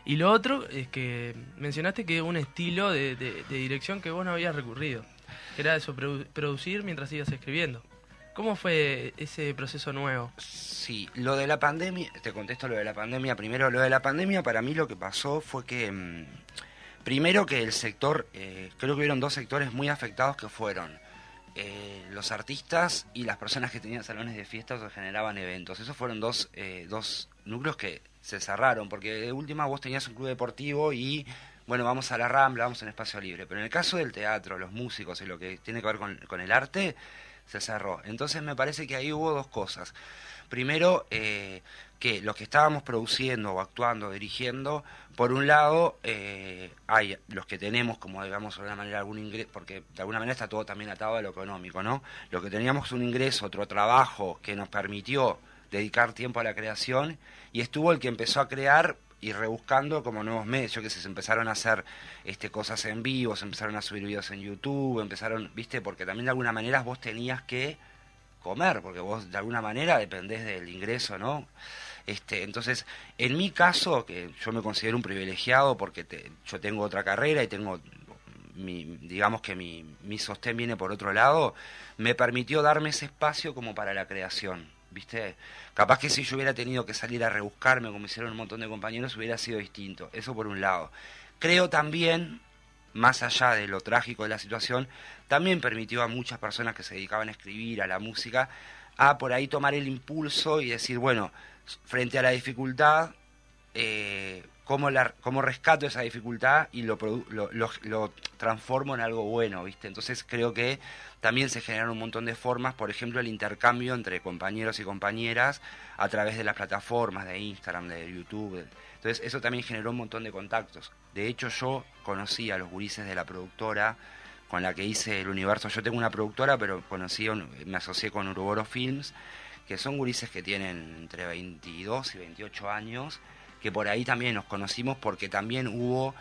Y lo otro es que mencionaste que un estilo de, de- de dirección que vos no habías recurrido, que era eso, produ- producir mientras ibas escribiendo. ¿Cómo fue ese proceso nuevo? Sí, lo de la pandemia, te contesto lo de la pandemia. Primero, lo de la pandemia, para mí lo que pasó fue que, mm, primero que el sector, eh, creo que hubieron dos sectores muy afectados que fueron eh, los artistas y las personas que tenían salones de fiestas o generaban eventos. Esos fueron dos, eh, dos núcleos que se cerraron, porque de última vos tenías un club deportivo y, bueno, vamos a la Rambla, vamos en espacio libre. Pero en el caso del teatro, los músicos y lo que tiene que ver con el arte, se cerró. Entonces me parece que ahí hubo dos cosas. Primero, eh, que los que estábamos produciendo o actuando, dirigiendo, por un lado, eh, hay los que tenemos, como digamos, de alguna manera algún ingreso, porque de alguna manera está todo también atado a lo económico, ¿no? Lo que teníamos un ingreso, otro trabajo que nos permitió dedicar tiempo a la creación, y estuvo el que empezó a crear y rebuscando como nuevos medios, que se empezaron a hacer este, cosas en vivo, se empezaron a subir videos en YouTube, empezaron, viste, porque también de alguna manera vos tenías que comer, porque vos de alguna manera dependés del ingreso, ¿no? Este, entonces, en mi caso, que yo me considero un privilegiado porque te- yo tengo otra carrera y tengo, mi, digamos que mi, mi sostén viene por otro lado, me permitió darme ese espacio como para la creación, ¿viste? Capaz que si yo hubiera tenido que salir a rebuscarme, como hicieron un montón de compañeros, hubiera sido distinto. Eso por un lado. Creo también, más allá de lo trágico de la situación, también permitió a muchas personas que se dedicaban a escribir, a la música, a por ahí tomar el impulso y decir, bueno, frente a la dificultad, eh, ¿cómo, cómo rescato esa dificultad y lo, lo, lo- transformo en algo bueno, ¿viste? Entonces creo que también se generan un montón de formas, por ejemplo, el intercambio entre compañeros y compañeras a través de las plataformas de Instagram, de YouTube. Entonces eso también generó un montón de contactos. De hecho yo conocí a los gurises de la productora con la que hice el universo. Yo tengo una productora, pero conocí, me asocié con Uruboro Films, que son gurises que tienen entre 22 y 28 años, que por ahí también nos conocimos porque también hubo,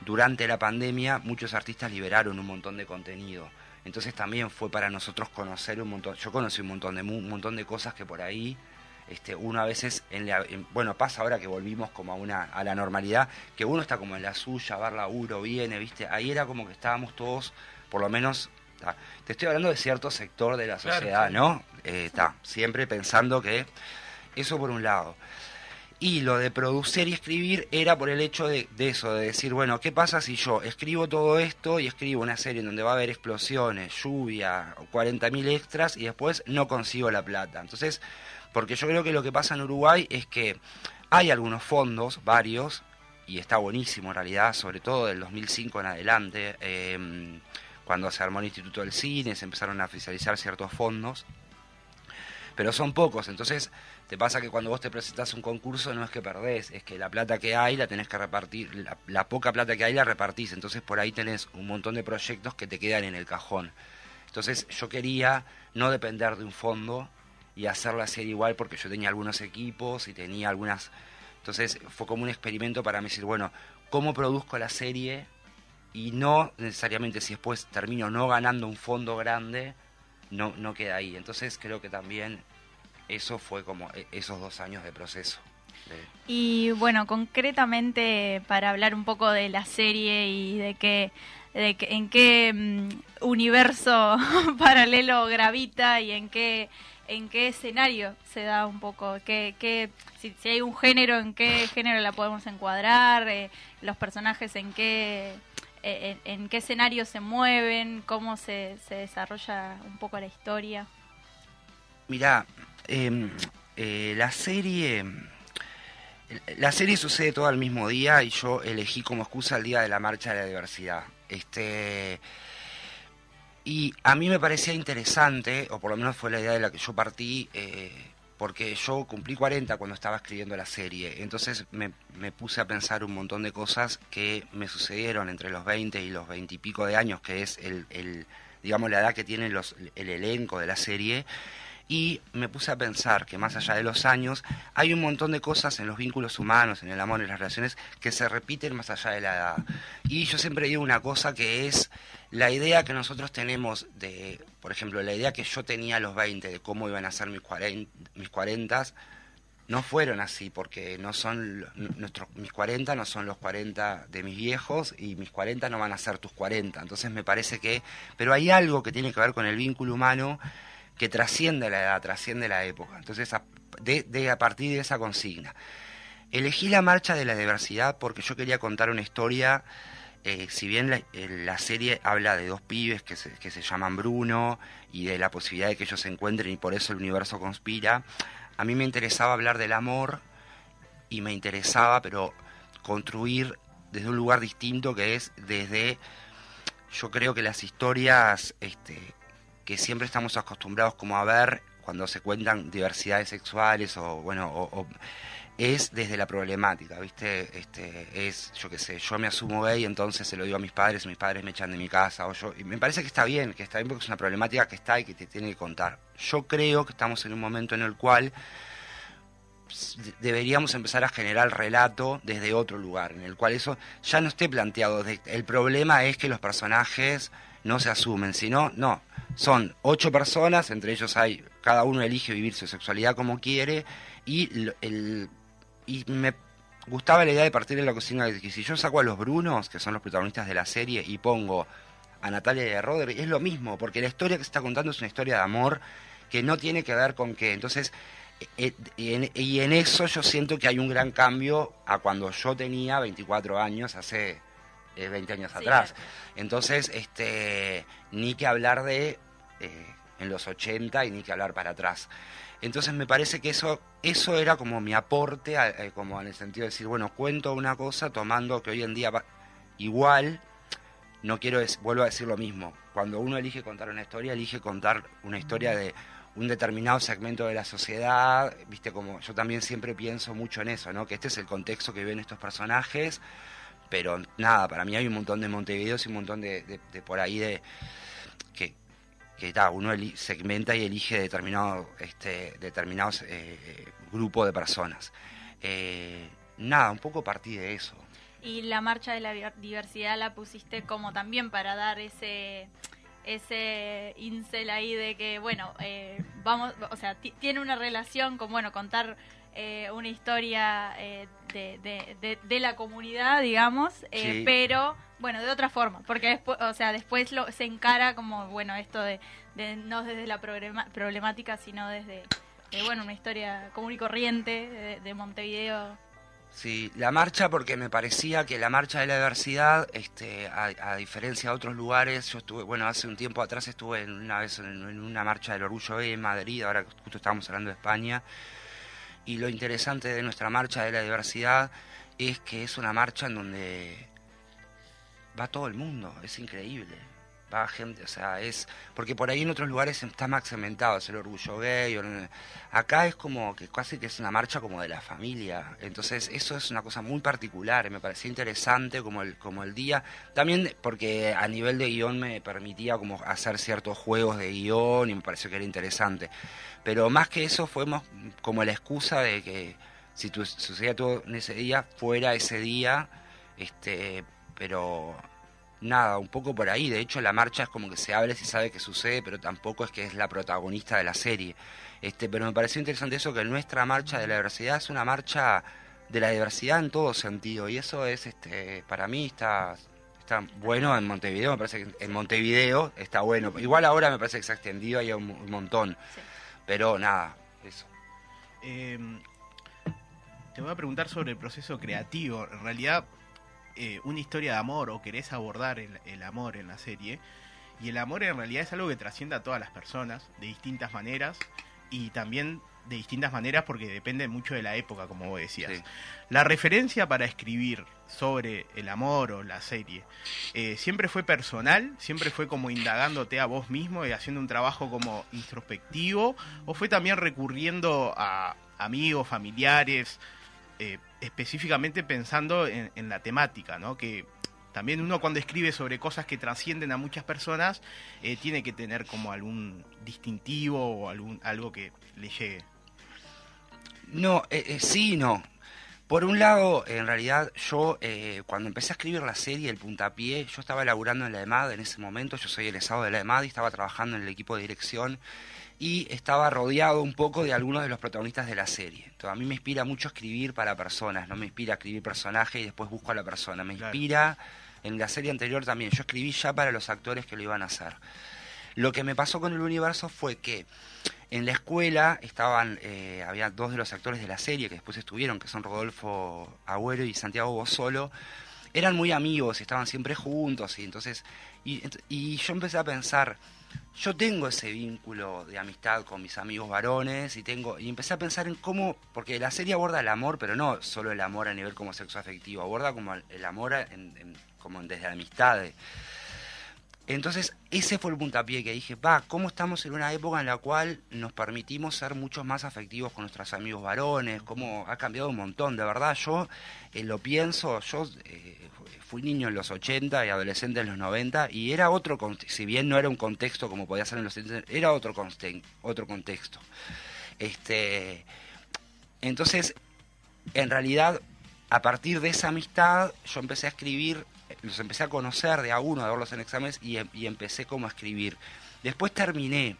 durante la pandemia, muchos artistas liberaron un montón de contenido. Entonces también fue para nosotros conocer un montón, yo conocí un montón de, un montón de cosas que por ahí este, uno a veces, en la- en- bueno, pasa ahora que volvimos como a, una, a la normalidad, que uno está como en la suya, va laburo, viene, ¿viste? Ahí era como que estábamos todos, por lo menos, te estoy hablando de cierto sector de la Claro, sociedad, sí. ¿no? Eh, ta, siempre pensando que eso por un lado. Y lo de producir y escribir era por el hecho de, de eso, de decir, bueno, ¿qué pasa si yo escribo todo esto y escribo una serie en donde va a haber explosiones, lluvia, 40.000 extras y después no consigo la plata? Entonces, porque yo creo que lo que pasa en Uruguay es que hay algunos fondos, varios, y está buenísimo en realidad, sobre todo del 2005 en adelante, eh, cuando se armó el Instituto del Cine, se empezaron a oficializar ciertos fondos, pero son pocos, entonces te pasa que cuando vos te presentás un concurso no es que perdés, es que la plata que hay la tenés que repartir, la, la poca plata que hay la repartís, entonces por ahí tenés un montón de proyectos que te quedan en el cajón. Entonces yo quería no depender de un fondo y hacer la serie igual porque yo tenía algunos equipos y tenía algunas... Entonces fue como un experimento para mí decir, bueno, ¿cómo produzco la serie? Y no necesariamente si después termino no ganando un fondo grande, no, no queda ahí. Entonces creo que también eso fue como e- esos dos años de proceso. Y bueno, concretamente para hablar un poco de la serie y de qué, de que- en qué mm, universo paralelo gravita y en qué en qué escenario se da un poco, qué, qué, si, hay un género, en qué género la podemos encuadrar, eh, los personajes en qué en, en qué escenario se mueven, cómo se, se desarrolla un poco la historia. Mirá, em, eh, la serie. La serie sucede todo al mismo día y yo elegí como excusa el día de la marcha de la diversidad. Este. Y a mí me parecía interesante, o por lo menos fue la idea de la que yo partí, eh, porque yo cumplí 40 cuando estaba escribiendo la serie. Entonces me, me puse a pensar un montón de cosas que me sucedieron entre los 20 y los 20 y pico de años, que es el, el, digamos la edad que tiene los, el elenco de la serie. Y me puse a pensar que más allá de los años, hay un montón de cosas en los vínculos humanos, en el amor, en las relaciones, que se repiten más allá de la edad. Y yo siempre digo una cosa que es la idea que nosotros tenemos de, por ejemplo, la idea que yo tenía a los 20 de cómo iban a ser mis 40, mis 40 no fueron así, porque no son nuestros, mis 40 no son los 40 de mis viejos y mis 40 no van a ser tus 40. Entonces me parece que, pero hay algo que tiene que ver con el vínculo humano que trasciende la edad, trasciende la época. Entonces, a, de, a partir de esa consigna. Elegí la marcha de la diversidad porque yo quería contar una historia, eh, si bien la, eh, la serie habla de dos pibes que se, que se llaman Bruno y de la posibilidad de que ellos se encuentren y por eso el universo conspira, a mí me interesaba hablar del amor y me interesaba, pero construir desde un lugar distinto que es desde, yo creo que las historias este, que siempre estamos acostumbrados como a ver cuando se cuentan diversidades sexuales o bueno o, es desde la problemática, ¿viste? Este, es, yo qué sé, yo me asumo gay, entonces se lo digo a mis padres, mis padres me echan de mi casa, o yo, y me parece que está bien, que está bien porque es una problemática que está y que te tiene que contar. Yo creo que estamos en un momento en el cual deberíamos empezar a generar relato desde otro lugar, en el cual eso ya no esté planteado. el problema es que los personajes no se asumen, sino, no, son ocho personas, entre ellos hay, cada uno elige vivir su sexualidad como quiere, y, el, y me gustaba la idea de partir de la cocina que si yo saco a los Brunos, que son los protagonistas de la serie, y pongo a Natalia y a Rodri, es lo mismo, porque la historia que se está contando es una historia de amor que no tiene que ver con qué. Entonces, eh, y en eso yo siento que hay un gran cambio a cuando yo tenía 24 años, hace eh, 20 años Sí. atrás. Entonces, este, ni que hablar de eh, en los 80 y ni que hablar para atrás. Entonces me parece que eso, eso era como mi aporte, a- eh, como en el sentido de decir, bueno, cuento una cosa tomando que hoy en día va- igual, no quiero, vuelvo a decir lo mismo, cuando uno elige contar una historia, elige contar una historia de un determinado segmento de la sociedad, viste como yo también siempre pienso mucho en eso, ¿no? Que este es el contexto que viven estos personajes, pero nada, para mí hay un montón de Montevideos y un montón de, por ahí de que, que ta, uno segmenta y elige determinado, este, determinados eh, eh, grupos de personas. Eh, nada, un poco partí de eso. Y la marcha de la diversidad la pusiste como también para dar ese ese incel ahí de que, bueno, vamos, o sea, ti- tiene una relación con, bueno, contar eh, una historia eh, de, de- de- de la comunidad, digamos, eh, Sí. pero, bueno, de otra forma, porque después, o sea, después lo, se encara como, bueno, esto de, no desde la problema- problemática, sino desde, eh, bueno, una historia común y corriente de, de Montevideo. Sí, la marcha porque me parecía que la marcha de la diversidad, este, a, a diferencia de otros lugares, yo estuve, bueno, hace un tiempo atrás estuve en una vez en, en una marcha del orgullo en Madrid, ahora justo estábamos hablando de España, y lo interesante de nuestra marcha de la diversidad es que es una marcha en donde va todo el mundo, es increíble. Va gente, o sea, es. Porque por ahí en otros lugares está más cementado, es el orgullo gay. acá es como que casi que es una marcha como de la familia. Entonces, eso es una cosa muy particular. Me parecía interesante como el, como el día. También porque a nivel de guion me permitía como hacer ciertos juegos de guion y me pareció que era interesante. Pero más que eso, fue más como la excusa de que si tu- sucedía todo en ese día, fuera ese día. Este, pero nada, un poco por ahí. De hecho, la marcha es como que se abre si sabe que sucede, pero tampoco es que es la protagonista de la serie. Este, pero me pareció interesante eso que nuestra marcha de la diversidad es una marcha de la diversidad en todo sentido. Y eso es, este, para mí está, está bueno en Montevideo. Me parece que en Montevideo está bueno. Igual ahora me parece que se ha extendido ahí un, un montón. Sí. Pero nada, eso. Eh, te voy a preguntar sobre el proceso creativo. En realidad, eh, una historia de amor o querés abordar el, el amor en la serie. Y el amor en realidad es algo que trasciende a todas las personas de distintas maneras y también de distintas maneras porque depende mucho de la época, como vos decías. Sí. La referencia para escribir sobre el amor o la serie, eh, ¿siempre fue personal? ¿Siempre fue como indagándote a vos mismo y haciendo un trabajo como introspectivo? ¿O fue también recurriendo a amigos, familiares, eh, específicamente pensando en, la temática, ¿no? Que también uno cuando escribe sobre cosas que trascienden a muchas personas, eh, tiene que tener como algún distintivo o algún, algo que le llegue. No, eh, eh, sí no. Por un lado, en realidad, yo eh, cuando empecé a escribir la serie, el puntapié, yo estaba laburando en la EMAD en ese momento, yo soy egresado de la EMAD y estaba trabajando en el equipo de dirección y estaba rodeado un poco de algunos de los protagonistas de la serie. Entonces, a mí me inspira mucho escribir para personas, no me inspira escribir personaje y después busco a la persona, me Claro. inspira en la serie anterior también, yo escribí ya para los actores que lo iban a hacer. Lo que me pasó con el universo fue que en la escuela estaban, eh, había dos de los actores de la serie que después estuvieron, que son Rodolfo Agüero y Santiago Bosolo, eran muy amigos, estaban siempre juntos, y entonces, y, ent- y yo empecé a pensar, yo tengo ese vínculo de amistad con mis amigos varones, y tengo, y empecé a pensar en cómo, porque la serie aborda el amor, pero no solo el amor a nivel como sexo afectivo, aborda como el, amor como desde la amistad. Entonces, ese fue el puntapié que dije, va, ¿cómo estamos en una época en la cual nos permitimos ser muchos más afectivos con nuestros amigos varones? ¿Cómo ha cambiado un montón? De verdad, yo eh, lo pienso, yo eh, fui niño en los 80 y adolescente en los 90 y era otro, si bien no era un contexto como podía ser en los 70, era otro, otro contexto. Este, entonces, en realidad, a partir de esa amistad, yo empecé a escribir, los empecé a conocer de a uno, a verlos en exámenes y, y empecé como a escribir. Después terminé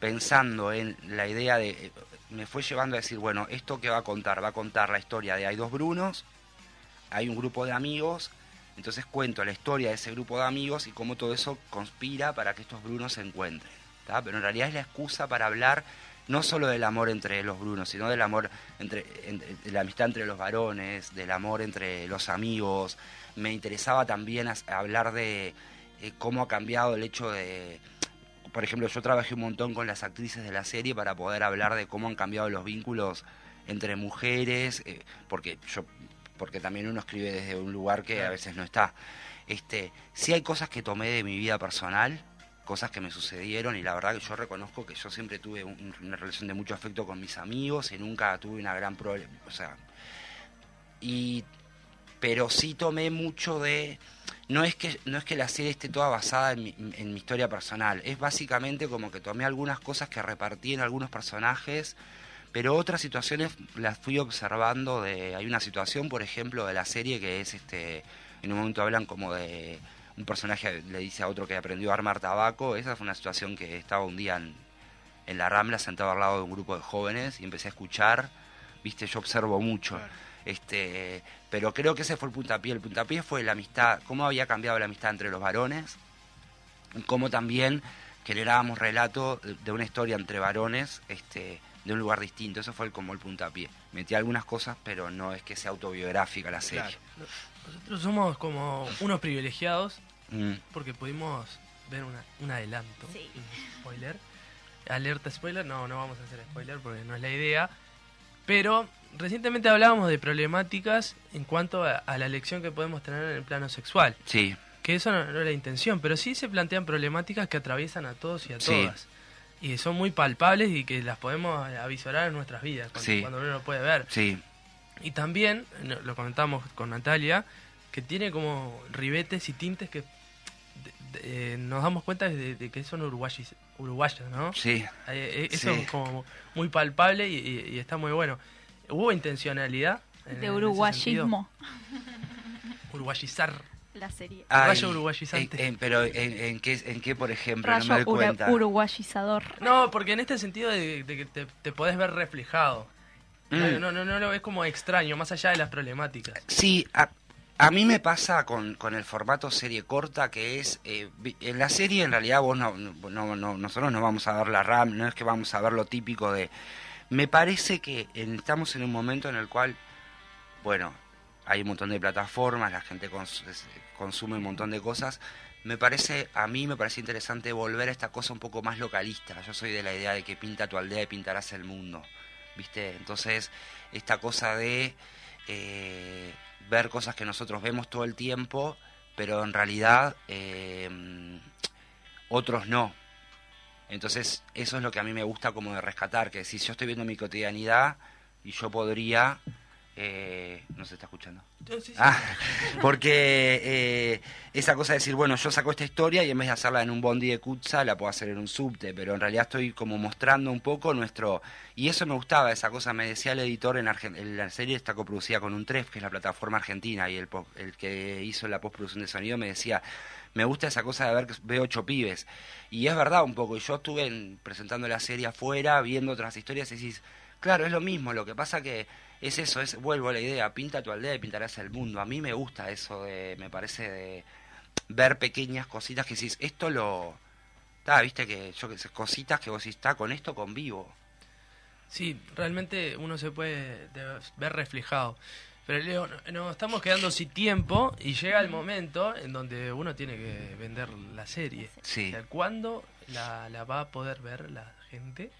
pensando en la idea de, me fue llevando a decir, bueno, esto que va a contar, va a contar la historia de hay dos Brunos, hay un grupo de amigos, entonces cuento la historia de ese grupo de amigos y cómo todo eso conspira para que estos Brunos se encuentren. ¿tá? Pero en realidad es la excusa para hablar no solo del amor entre los Brunos, sino del amor entre, la amistad entre los varones, del amor entre los amigos. Me interesaba también hablar de eh, cómo ha cambiado el hecho de, por ejemplo, yo trabajé un montón con las actrices de la serie para poder hablar de cómo han cambiado los vínculos entre mujeres, eh, porque yo porque también uno escribe desde un lugar que a veces no está. Este, sí hay cosas que tomé de mi vida personal, cosas que me sucedieron y la verdad que yo reconozco que yo siempre tuve un- una relación de mucho afecto con mis amigos y nunca tuve una gran problema, o sea, y pero sí tomé mucho de no es que no es que la serie esté toda basada en mi, en mi historia personal, es básicamente como que tomé algunas cosas que repartí en algunos personajes, pero otras situaciones las fui observando de hay una situación, por ejemplo, de la serie que es este en un momento hablan como de un personaje le dice a otro que aprendió a armar tabaco. Esa fue una situación que estaba un día en, en la Rambla sentado al lado de un grupo de jóvenes y empecé a escuchar. Viste, yo observo mucho. Claro. Este, pero creo que ese fue el puntapié. El puntapié fue la amistad, cómo había cambiado la amistad entre los varones, y cómo también generábamos relato de- de una historia entre varones este, de un lugar distinto. Eso fue el- como el puntapié. Metí algunas cosas, pero no es que sea autobiográfica la serie. Claro. Nosotros somos como unos privilegiados Mm, porque pudimos ver una- un adelanto. Sí. un Spoiler. Alerta spoiler, no, no vamos a hacer spoiler porque no es la idea. Pero recientemente hablábamos de problemáticas en cuanto a, a la elección que podemos tener en el plano sexual. Sí, Que eso no, no es la intención, pero sí se plantean problemáticas que atraviesan a todos y a Sí. todas. Y son muy palpables y que las podemos avisorar en nuestras vidas, cuando, Sí. cuando uno lo puede ver. sí, Y también, lo comentamos con Natalia, que tiene como ribetes y tintes que de- de- eh, nos damos cuenta de, de que son uruguayos, uruguayos ¿no? sí. Eh, eh, Eso Sí. es como muy palpable y, y- y está muy bueno. ¿Hubo intencionalidad? en- De uruguayismo. Uruguayizar. La serie. Rayo Ay, uruguayizante. en- en- pero en, en qué, ¿en qué, por ejemplo? no me Rayo doy ura- cuenta. uruguayizador. No, porque en este sentido de, de que te, te podés ver reflejado. Mm. No, no, no lo ves como extraño, más allá de las problemáticas. Sí, a, a mí me pasa con, con el formato serie corta que es, eh, en la serie en realidad vos no, no, no- nosotros no vamos a ver la RAM, no es que vamos a ver lo típico de... Me parece que estamos en un momento en el cual, bueno, hay un montón de plataformas, la gente consume un montón de cosas. Me parece, a mí me parece interesante volver a esta cosa un poco más localista. Yo soy de la idea de que pinta tu aldea y pintarás el mundo. ¿Viste? Entonces, esta cosa de eh, ver cosas que nosotros vemos todo el tiempo, pero en realidad eh, otros no. Entonces, eso es lo que a mí me gusta como de rescatar, que si yo estoy viendo mi cotidianidad y yo podría... eh, no se está escuchando. Ah, porque eh, esa cosa de decir, bueno, yo saco esta historia y en vez de hacerla en un bondi de Kutza, la puedo hacer en un subte, pero en realidad estoy como mostrando un poco nuestro... Y eso me gustaba, esa cosa, me decía el editor, en, Argen- en la serie está coproducida con un TREF, que es la plataforma argentina, y el, po- el que hizo la postproducción de sonido me decía, me gusta esa cosa de ver que veo ocho pibes. Y es verdad un poco, y yo estuve en- presentando la serie afuera, viendo otras historias, y decís, claro, es lo mismo, lo que pasa que es eso, es vuelvo a la idea, pinta tu aldea y pintarás el mundo. A mí me gusta eso de, me parece de ver pequeñas cositas que decís, esto lo está, viste que yo que sé, cositas que vos decís, está con esto convivo. Sí, realmente uno se puede de- ver reflejado. Pero Leo, no- nos estamos quedando sin tiempo y llega el momento en donde uno tiene que vender la serie. Sí. O sea, ¿Cuándo la, la va a poder ver la gente?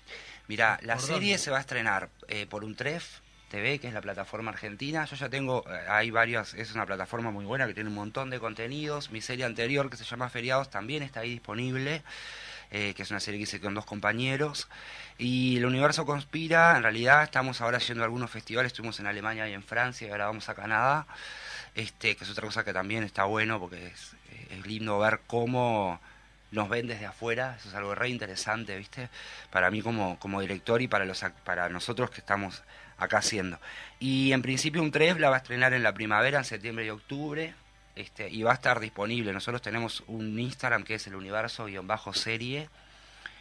Mira, la ¿Por serie dónde? se va a estrenar eh, por un TREF TV, que es la plataforma argentina. Yo ya tengo, eh, hay varias, es una plataforma muy buena que tiene un montón de contenidos. Mi serie anterior, que se llama Feriados, también está ahí disponible, eh, que es una serie que hice con dos compañeros. Y el universo conspira, en realidad estamos ahora yendo a algunos festivales, estuvimos en Alemania y en Francia, y ahora vamos a Canadá, este, que es otra cosa que también está bueno, porque es, es lindo ver cómo nos ven desde afuera, eso es algo re interesante, ¿viste? Para mí como, como director y para, los, para nosotros que estamos acá haciendo. Y en principio un 3 la va a estrenar en la primavera, en septiembre y octubre, este, y va a estar disponible. Nosotros tenemos un Instagram que es el universo-serie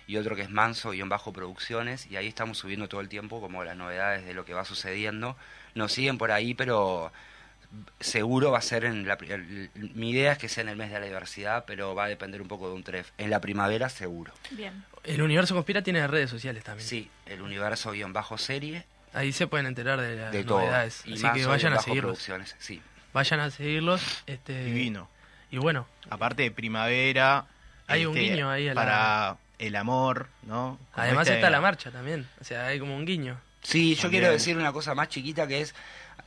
y otro que es manso-producciones, y ahí estamos subiendo todo el tiempo como las novedades de lo que va sucediendo. Nos siguen por ahí, pero seguro va a ser en la el- mi idea es que sea en el mes de la diversidad pero va a depender un poco de un tref en la primavera seguro Bien. El Universo Conspira tiene redes sociales también. sí el universo guion bajo serie Ahí se pueden enterar de las de todo novedades. y Así más que vayan a seguirlos. sí Vayan a seguirlos. Este, Divino. Y bueno, Aparte de primavera. este, Hay un guiño ahí a la- Para el amor, ¿no? Como además este- está la marcha también. O sea, hay como un guiño. Sí, yo También. quiero decir una cosa más chiquita que es,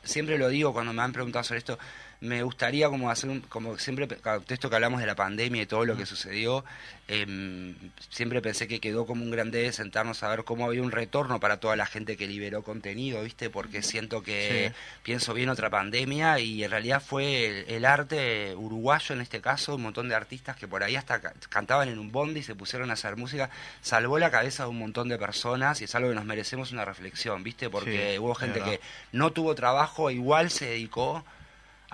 siempre lo digo cuando me han preguntado sobre esto, me gustaría como hacer un, como siempre, esto que hablamos de la pandemia y todo lo que sucedió, em, siempre pensé que quedó como un gran debe sentarnos a ver cómo había un retorno para toda la gente que liberó contenido, ¿viste? Porque siento que Sí. pienso bien otra pandemia y en realidad fue el, el arte uruguayo en este caso, un montón de artistas que por ahí hasta ca- cantaban en un bondi y se pusieron a hacer música, salvó la cabeza de un montón de personas y es algo que nos merecemos una reflexión, ¿viste? Porque Sí, hubo gente que no tuvo trabajo, igual se dedicó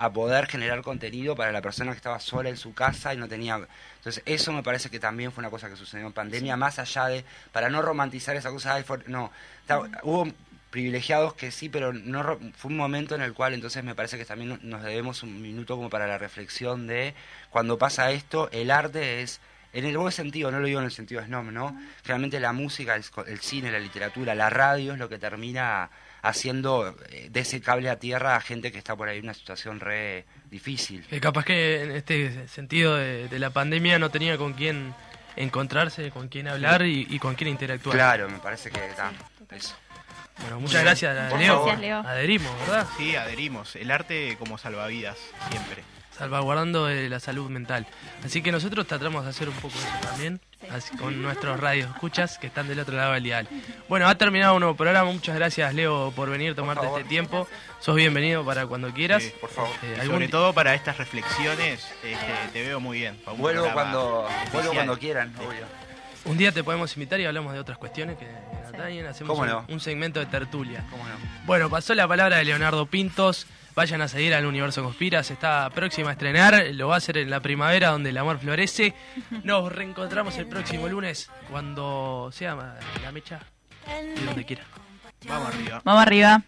a poder generar contenido para la persona que estaba sola en su casa y no tenía... Entonces eso me parece que también fue una cosa que sucedió en pandemia, más allá de, para no romantizar esa cosa, no, está- hubo privilegiados que sí, pero no fue un momento en el cual entonces me parece que también nos debemos un minuto como para la reflexión de cuando pasa esto, el arte es, en el buen sentido, no lo digo en el sentido snob, ¿no? Generalmente la música, el, el cine, la literatura, la radio es lo que termina haciendo eh, de ese cable a tierra a gente que está por ahí en una situación re difícil. Que capaz que en este sentido de, de la pandemia no tenía con quién encontrarse, con quién hablar y, y con quién interactuar. Claro, me parece que está. Eso. Bueno, muchas gracias, Leo. Gracias, Leo. Adherimos, ¿verdad? Sí, adherimos. El arte como salvavidas, siempre. Salvaguardando eh, la salud mental. Así que nosotros tratamos de hacer un poco eso también, así, con nuestros radios escuchas que están del otro lado del dial. Bueno, ha terminado un nuevo programa. Muchas gracias, Leo, por venir, tomarte este tiempo. Sos bienvenido para cuando quieras. Sí, Por favor. Eh, Y algún sobre todo para estas reflexiones, este, te veo muy bien. Vuelvo cuando, vuelvo cuando quieran, Sí. obvio. Un día te podemos invitar y hablamos de otras cuestiones que que atañen. Hacemos ¿Cómo un, no? un segmento de tertulia. ¿Cómo no? Bueno, pasó la palabra de Leonardo Pintos. Vayan a seguir al Universo Conspira. Se está próxima a estrenar. Lo va a hacer en la primavera, donde el amor florece. Nos reencontramos el próximo lunes, cuando sea la mecha y donde quiera. Vamos arriba. Vamos arriba.